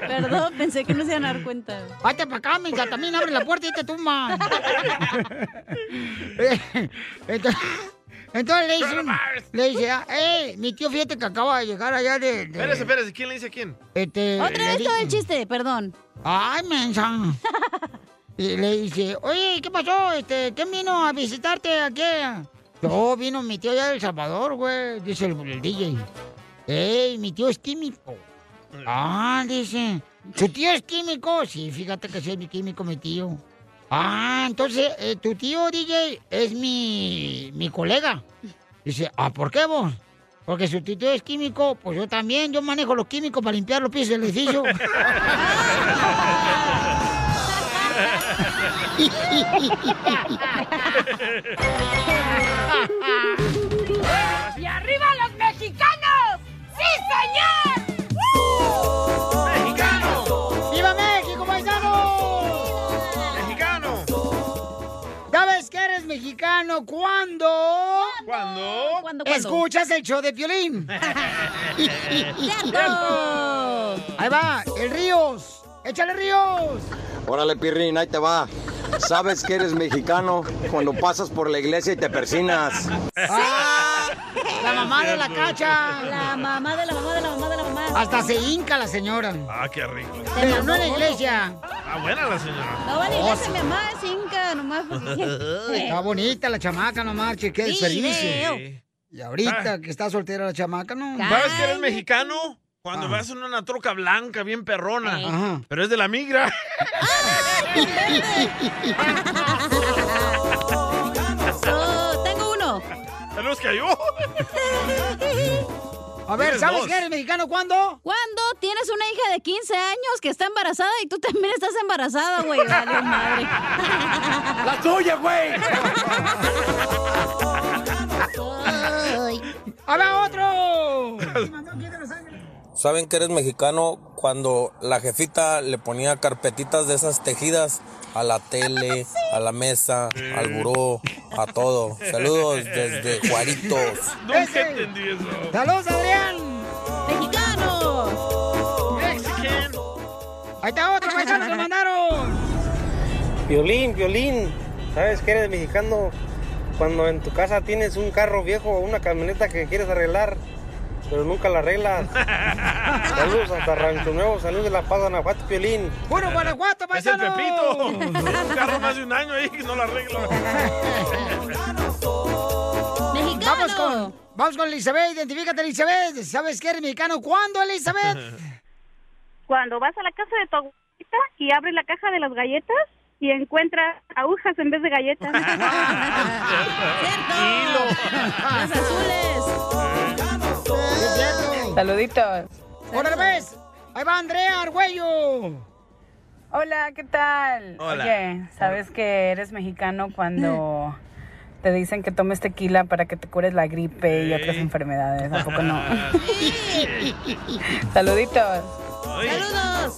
Perdón, pensé que no se iban a dar cuenta. Vete para acá, mija, también abre la puerta y te tumba. entonces, entonces le dice, le dice, ah, hey, mi tío fíjate que acaba de llegar allá de... de- Espérese, espérese. ¿Quién le dice a quién? Este, Otra vez di- todo el chiste, perdón. Ay, mensa. [LAUGHS] Y le dice, oye, ¿qué pasó? Este, ¿Quién vino a visitarte aquí? Yo vino mi tío allá del Salvador, güey, dice el, el DJ. Ey, mi tío es químico. Ah, dice, ¿su tío es químico? Sí, fíjate que sí es mi químico, mi tío. Ah, entonces, eh, tu tío DJ es mi, mi colega. Dice, ah, ¿por qué vos? Porque su tío es químico, pues yo también, yo manejo los químicos para limpiar los pisos del edificio. [LAUGHS] [LAUGHS] mexicano cuando? ¿Cuándo? ¿Cuándo, cuándo? Escuchas el show de Piolín. [LAUGHS] [LAUGHS] Ahí va, el Ríos. ¡Échale Ríos! Órale, Pirrín, ahí te va. Sabes que eres mexicano cuando pasas por la iglesia y te persinas. ¡Ah! [LAUGHS] La mamá de la cacha. La mamá de la mamá de la mamá de la mamá. Hasta se hinca la señora. Ah, qué rico. Pero no en la iglesia. Ah, buena la señora. No vale, iglesia, mi mamá es inca, nomás [LAUGHS] porque... Está bonita la chamaca, no marches, qué Sí, desperdicio. Y ahorita que está soltera la chamaca, no. ¿Sabes que eres mexicano? Cuando vas en una troca blanca, bien perrona. Ajá. Pero es de la migra. [LAUGHS] [LAUGHS] Oh, tengo uno. ¿Se los cayó? A ver, ¿sabes dos. que eres mexicano cuándo? Cuando tienes una hija de 15 años que está embarazada y tú también estás embarazada, güey. [LAUGHS] Vale, madre. ¡La tuya, güey! [LAUGHS] ¡Habla otro! ¿Saben que eres mexicano cuando la jefita le ponía carpetitas de esas tejidas a la tele, a la mesa, al buró, a todo? Saludos desde Juaritos. Nunca Ese. entendí eso. ¡Saludos, Adrián! ¡Mexicano! Ahí Ahí está otro paisano que mandaron. Violín, violín. ¿Sabes que eres mexicano? Cuando en tu casa tienes un carro viejo o una camioneta que quieres arreglar, pero nunca la arreglas. Saludos hasta Rancho Nuevo, saludos de La Paz, Guanajuato, Violín. ¡Puro Guanajuato, Es el paisano! Pepito. un carro más de un año ahí que no lo arreglo. Vamos con, vamos con Elizabeth, identifícate Elizabeth. ¿Sabes que eres mexicano? ¿Cuándo, Elizabeth? [LAUGHS] Cuando vas a la casa de tu abuelita y abres la caja de las galletas y encuentras agujas en vez de galletas. [LAUGHS] Las azules. [LAUGHS] Saluditos. ¡Órale, ves! Ahí va Andrea Argüello. Hola, ¿qué tal? Hola. Oye, ¿sabes que eres mexicano cuando [LAUGHS] te dicen que tomes tequila para que te cures la gripe y otras enfermedades? ¿A poco no? [LAUGHS] Saluditos. ¡Saludos!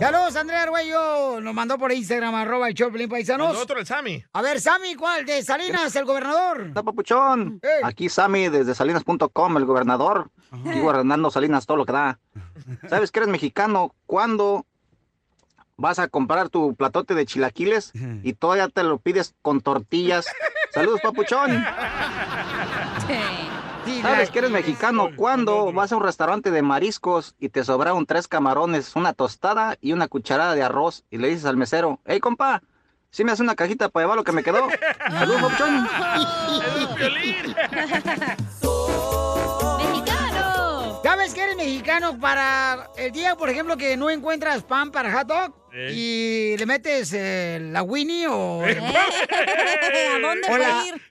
¡Saludos, Andrea Argüello! Nos mandó por Instagram, arroba el Choplin Paisanos. Mandó otro el Sammy. A ver, Sammy, ¿cuál? ¿De Salinas, el gobernador? Está papuchón. Aquí Sammy desde salinas.com, el gobernador. Aquí gobernando Salinas todo lo que da. ¿Sabes que eres mexicano? ¿Cuándo vas a comprar tu platote de chilaquiles y todavía te lo pides con tortillas? Saludos, papuchón. [LAUGHS] ¿Sabes que eres mexicano? ¿Cuándo vas a un restaurante de mariscos y te sobraron tres camarones, una tostada y una cucharada de arroz y le dices al mesero, hey compa, ¿sí me hace una cajita para llevar lo que me quedó? [LAUGHS] Saludos, papuchón. [LAUGHS] ¡Mexicano! ¿Sabes que eres mexicano para el día, por ejemplo, que no encuentras pan para hot dog? Eh. Y le metes eh, la Winnie o... [LAUGHS] ¿A dónde o voy la- a ir?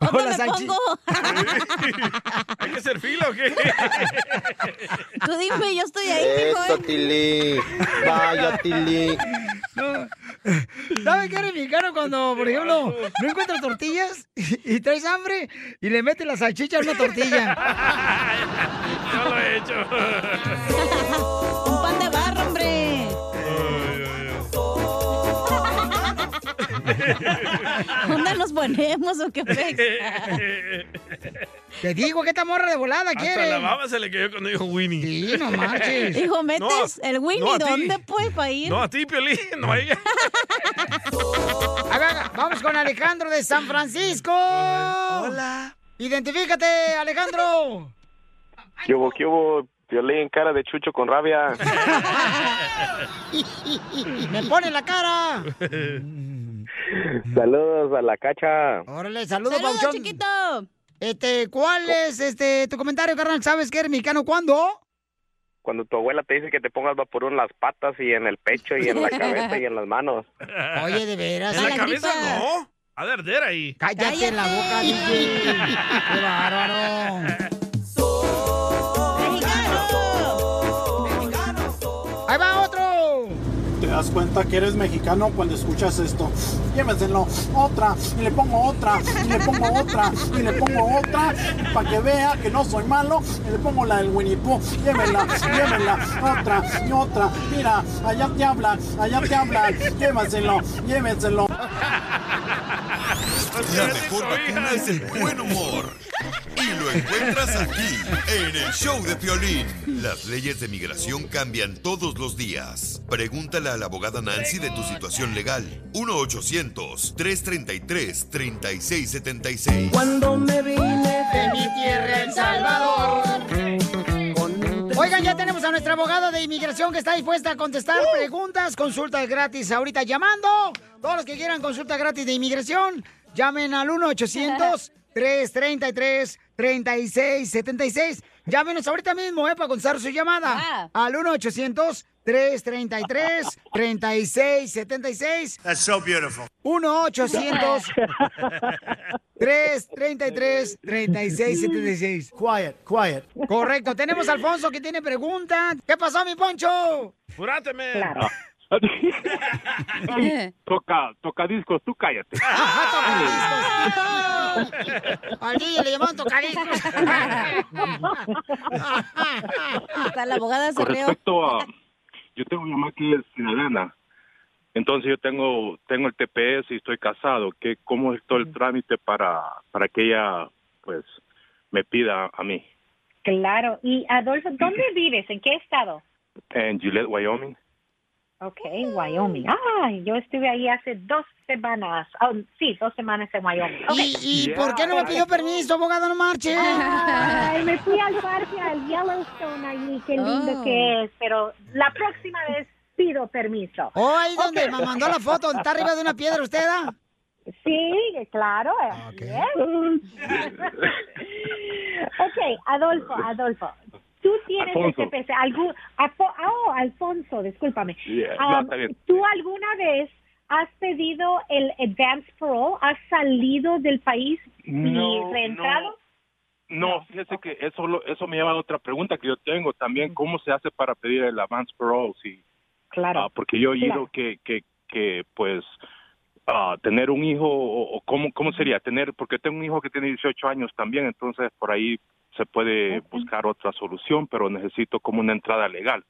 O ¿Dónde la me salchi- pongo? [LAUGHS] ¿Hay que hacer fila o qué? [LAUGHS] Tú dime, yo estoy ahí. Eso, ¿eh? Tili. Vaya, Tili. ¿Sabes que eres mexicano cuando, por ejemplo, no encuentras tortillas y, y traes hambre y le metes la salchicha en una tortilla? [LAUGHS] Yo lo he hecho. [LAUGHS] ¿Dónde nos ponemos o qué? Te digo que esta morra de volada Hasta quiere. la baba se le quedó cuando dijo Winnie. Sí, no marches. Hijo, metes el Winnie, no. ¿dónde pues para ir? No, a ti, Piolín, no a ella. A ver, vamos con Alejandro de San Francisco. Hola. Identifícate, Alejandro. ¿Qué hubo, qué hubo? Violín, cara de chucho con rabia. [LAUGHS] Me pone la cara. [LAUGHS] [LAUGHS] Saludos a la cacha. Órale, saludos, Saludos, Pauchón. chiquito. Este, ¿cuál es este tu comentario, carnal? ¿Sabes que eres mexicano cuándo? Cuando tu abuela te dice que te pongas vaporú en las patas y en el pecho y en la cabeza y en las manos. [LAUGHS] Oye, de veras. En la, la cabeza gripa. no. Ha de arder ahí. Cállate, en la boca. Qué bárbaro. Das cuenta que eres mexicano cuando escuchas esto. Lléveselo, otra, y le pongo otra, y le pongo otra, y le pongo otra, para que vea que no soy malo, y le pongo la del Winnie Pooh. Llévela, llévela, otra, y otra. Mira, allá te hablan, allá te hablan. Llévaselo, lléveselo. La [LAUGHS] mejor vacuna es el buen humor. Y lo encuentras aquí, en el show de Piolín. Las leyes de migración cambian todos los días. Pregúntale a la abogada Nancy de tu situación legal. 1-800-333-3676. Cuando me vine de mi tierra, El Salvador. Oigan, ya tenemos a nuestra abogada de inmigración que está dispuesta a contestar preguntas, consultas gratis ahorita llamando. Todos los que quieran consulta gratis de inmigración, llamen al 1-800-333-3676. Llámenos ahorita mismo, ¿eh? Para contestar su llamada. Al 1-800-333-3676. That's so beautiful. 1-800-333-3676. Quiet, quiet. Correcto. Tenemos a Alfonso que tiene pregunta. ¿Qué pasó, mi Poncho? Toca, toca discos, tú cállate. [LAUGHS] Al DJ le tocadiscos. Hasta la abogada se Con respecto a... Yo tengo una mamá que es ciudadana. Entonces yo tengo tengo el TPS y estoy casado. ¿Qué, ¿Cómo es todo el trámite para, para que ella, pues, me pida a mí? Claro. Y Adolfo, ¿dónde [LAUGHS] vives? ¿En qué estado? en Gillette, Wyoming. Ok, Wyoming. Ay, yo estuve ahí hace dos semanas. Oh, sí, dos semanas en Wyoming. ¿Y, y por qué no me pidió permiso, abogado? No marche. [LAUGHS] Ay, me fui al parque, al Yellowstone allí, qué lindo Oh. que es, pero la próxima vez pido permiso. Oh, ahí donde me mandó la foto, está arriba de una piedra usted, ¿ah? Sí, claro. así es. [LAUGHS] ok, Adolfo, Adolfo. Tú tienes Alfonso. PC, algún, oh, Alfonso, discúlpame. Yeah, Um, no. ¿Tú alguna vez has pedido el advance parole? ¿Has salido del país y No, reentrado? No, fíjese que eso lo- eso me lleva a otra pregunta que yo tengo también. ¿Cómo se hace para pedir el advance parole? Si, Claro. ah, porque yo he oído Claro. que, que, que, pues, ah, tener un hijo, o, o cómo, ¿cómo sería? Tener, porque tengo un hijo que tiene 18 años también, entonces por ahí se puede buscar otra solución, pero necesito como una entrada legal.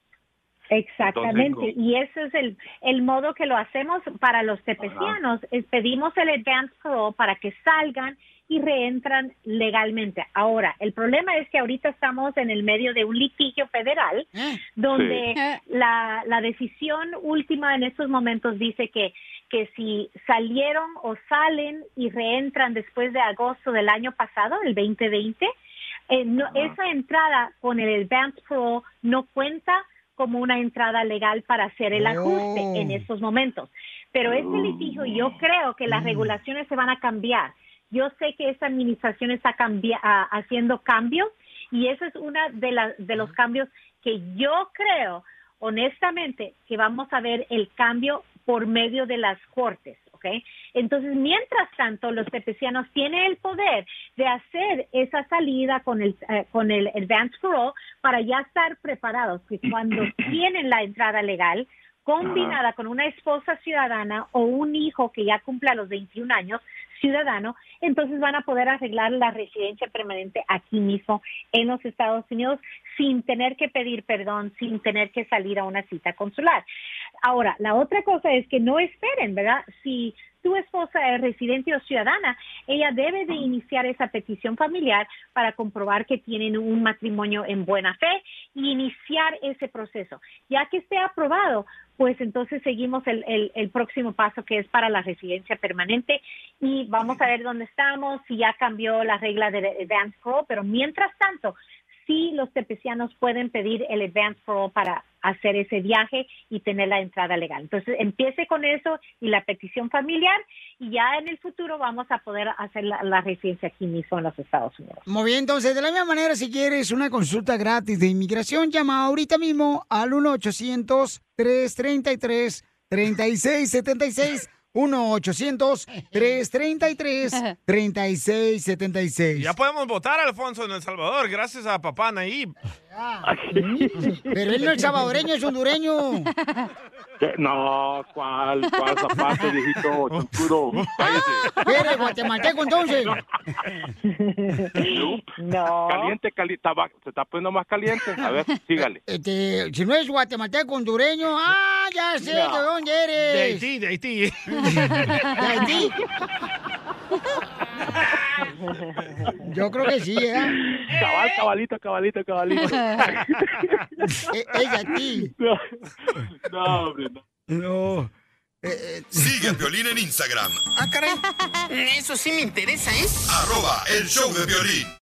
Exactamente, Entonces, y ese es el, el modo que lo hacemos para los tepecianos, es pedimos el advance parole para que salgan y reentran legalmente. Ahora, el problema es que ahorita estamos en el medio de un litigio federal donde la, la decisión última en estos momentos dice que, que si salieron o salen y reentran después de agosto del año pasado, el 2020, eh, no- esa entrada con el advance parole no cuenta como una entrada legal para hacer el ajuste Oh. en estos momentos. Pero este litigio, yo creo que las regulaciones se van a cambiar. Yo sé que esta administración está cambia- haciendo cambios y ese es uno de, la- de los cambios que yo creo, honestamente, que vamos a ver el cambio por medio de las cortes, ¿ok? Entonces, mientras tanto, los tepecianos tienen el poder de hacer esa salida con el, eh, con el advance parole para ya estar preparados, que cuando [CLEARS THROAT] tienen la entrada legal, combinada con una esposa ciudadana o un hijo que ya cumpla los 21 años, ciudadano, entonces van a poder arreglar la residencia permanente aquí mismo en los Estados Unidos sin tener que pedir perdón, sin tener que salir a una cita consular. Ahora, la otra cosa es que no esperen, ¿verdad? Si tu esposa es residente o ciudadana, ella debe de iniciar esa petición familiar para comprobar que tienen un matrimonio en buena fe y iniciar ese proceso. Ya que esté aprobado, pues entonces seguimos el, el- el próximo paso que es para la residencia permanente y vamos a ver dónde estamos, si ya cambió la regla de advance parole, pero mientras tanto, sí los tepecianos pueden pedir el advance parole para hacer ese viaje y tener la entrada legal. Entonces, empiece con eso y la petición familiar y ya en el futuro vamos a poder hacer la, la residencia aquí mismo en los Estados Unidos. Muy bien, entonces, de la misma manera, si quieres una consulta gratis de inmigración, llama ahorita mismo al 1-800-333-3676. 1-800-333-3676. Ya podemos votar, Alfonso, en El Salvador, gracias a papá Nayib. Pero él no es salvadoreño, es hondureño. ¿Qué? No, ¿cuál, cuál zapato, viejito? Cállese. Eres guatemalteco, entonces. No. Caliente, caliente, se está poniendo más caliente. A ver, sígale. Este, si no es guatemalteco, hondureño, ah, ya sé No. de dónde eres. De Haití, de Haití. Yo creo que sí, ¿eh? Cabal, cabalito, cabalito, cabalito. [LAUGHS] Eh, Es de Haití. No, hombre, no. No. Sigue a Violín en Instagram, Ah, caray. Eso sí me interesa, ¿eh? arroba el show de violín.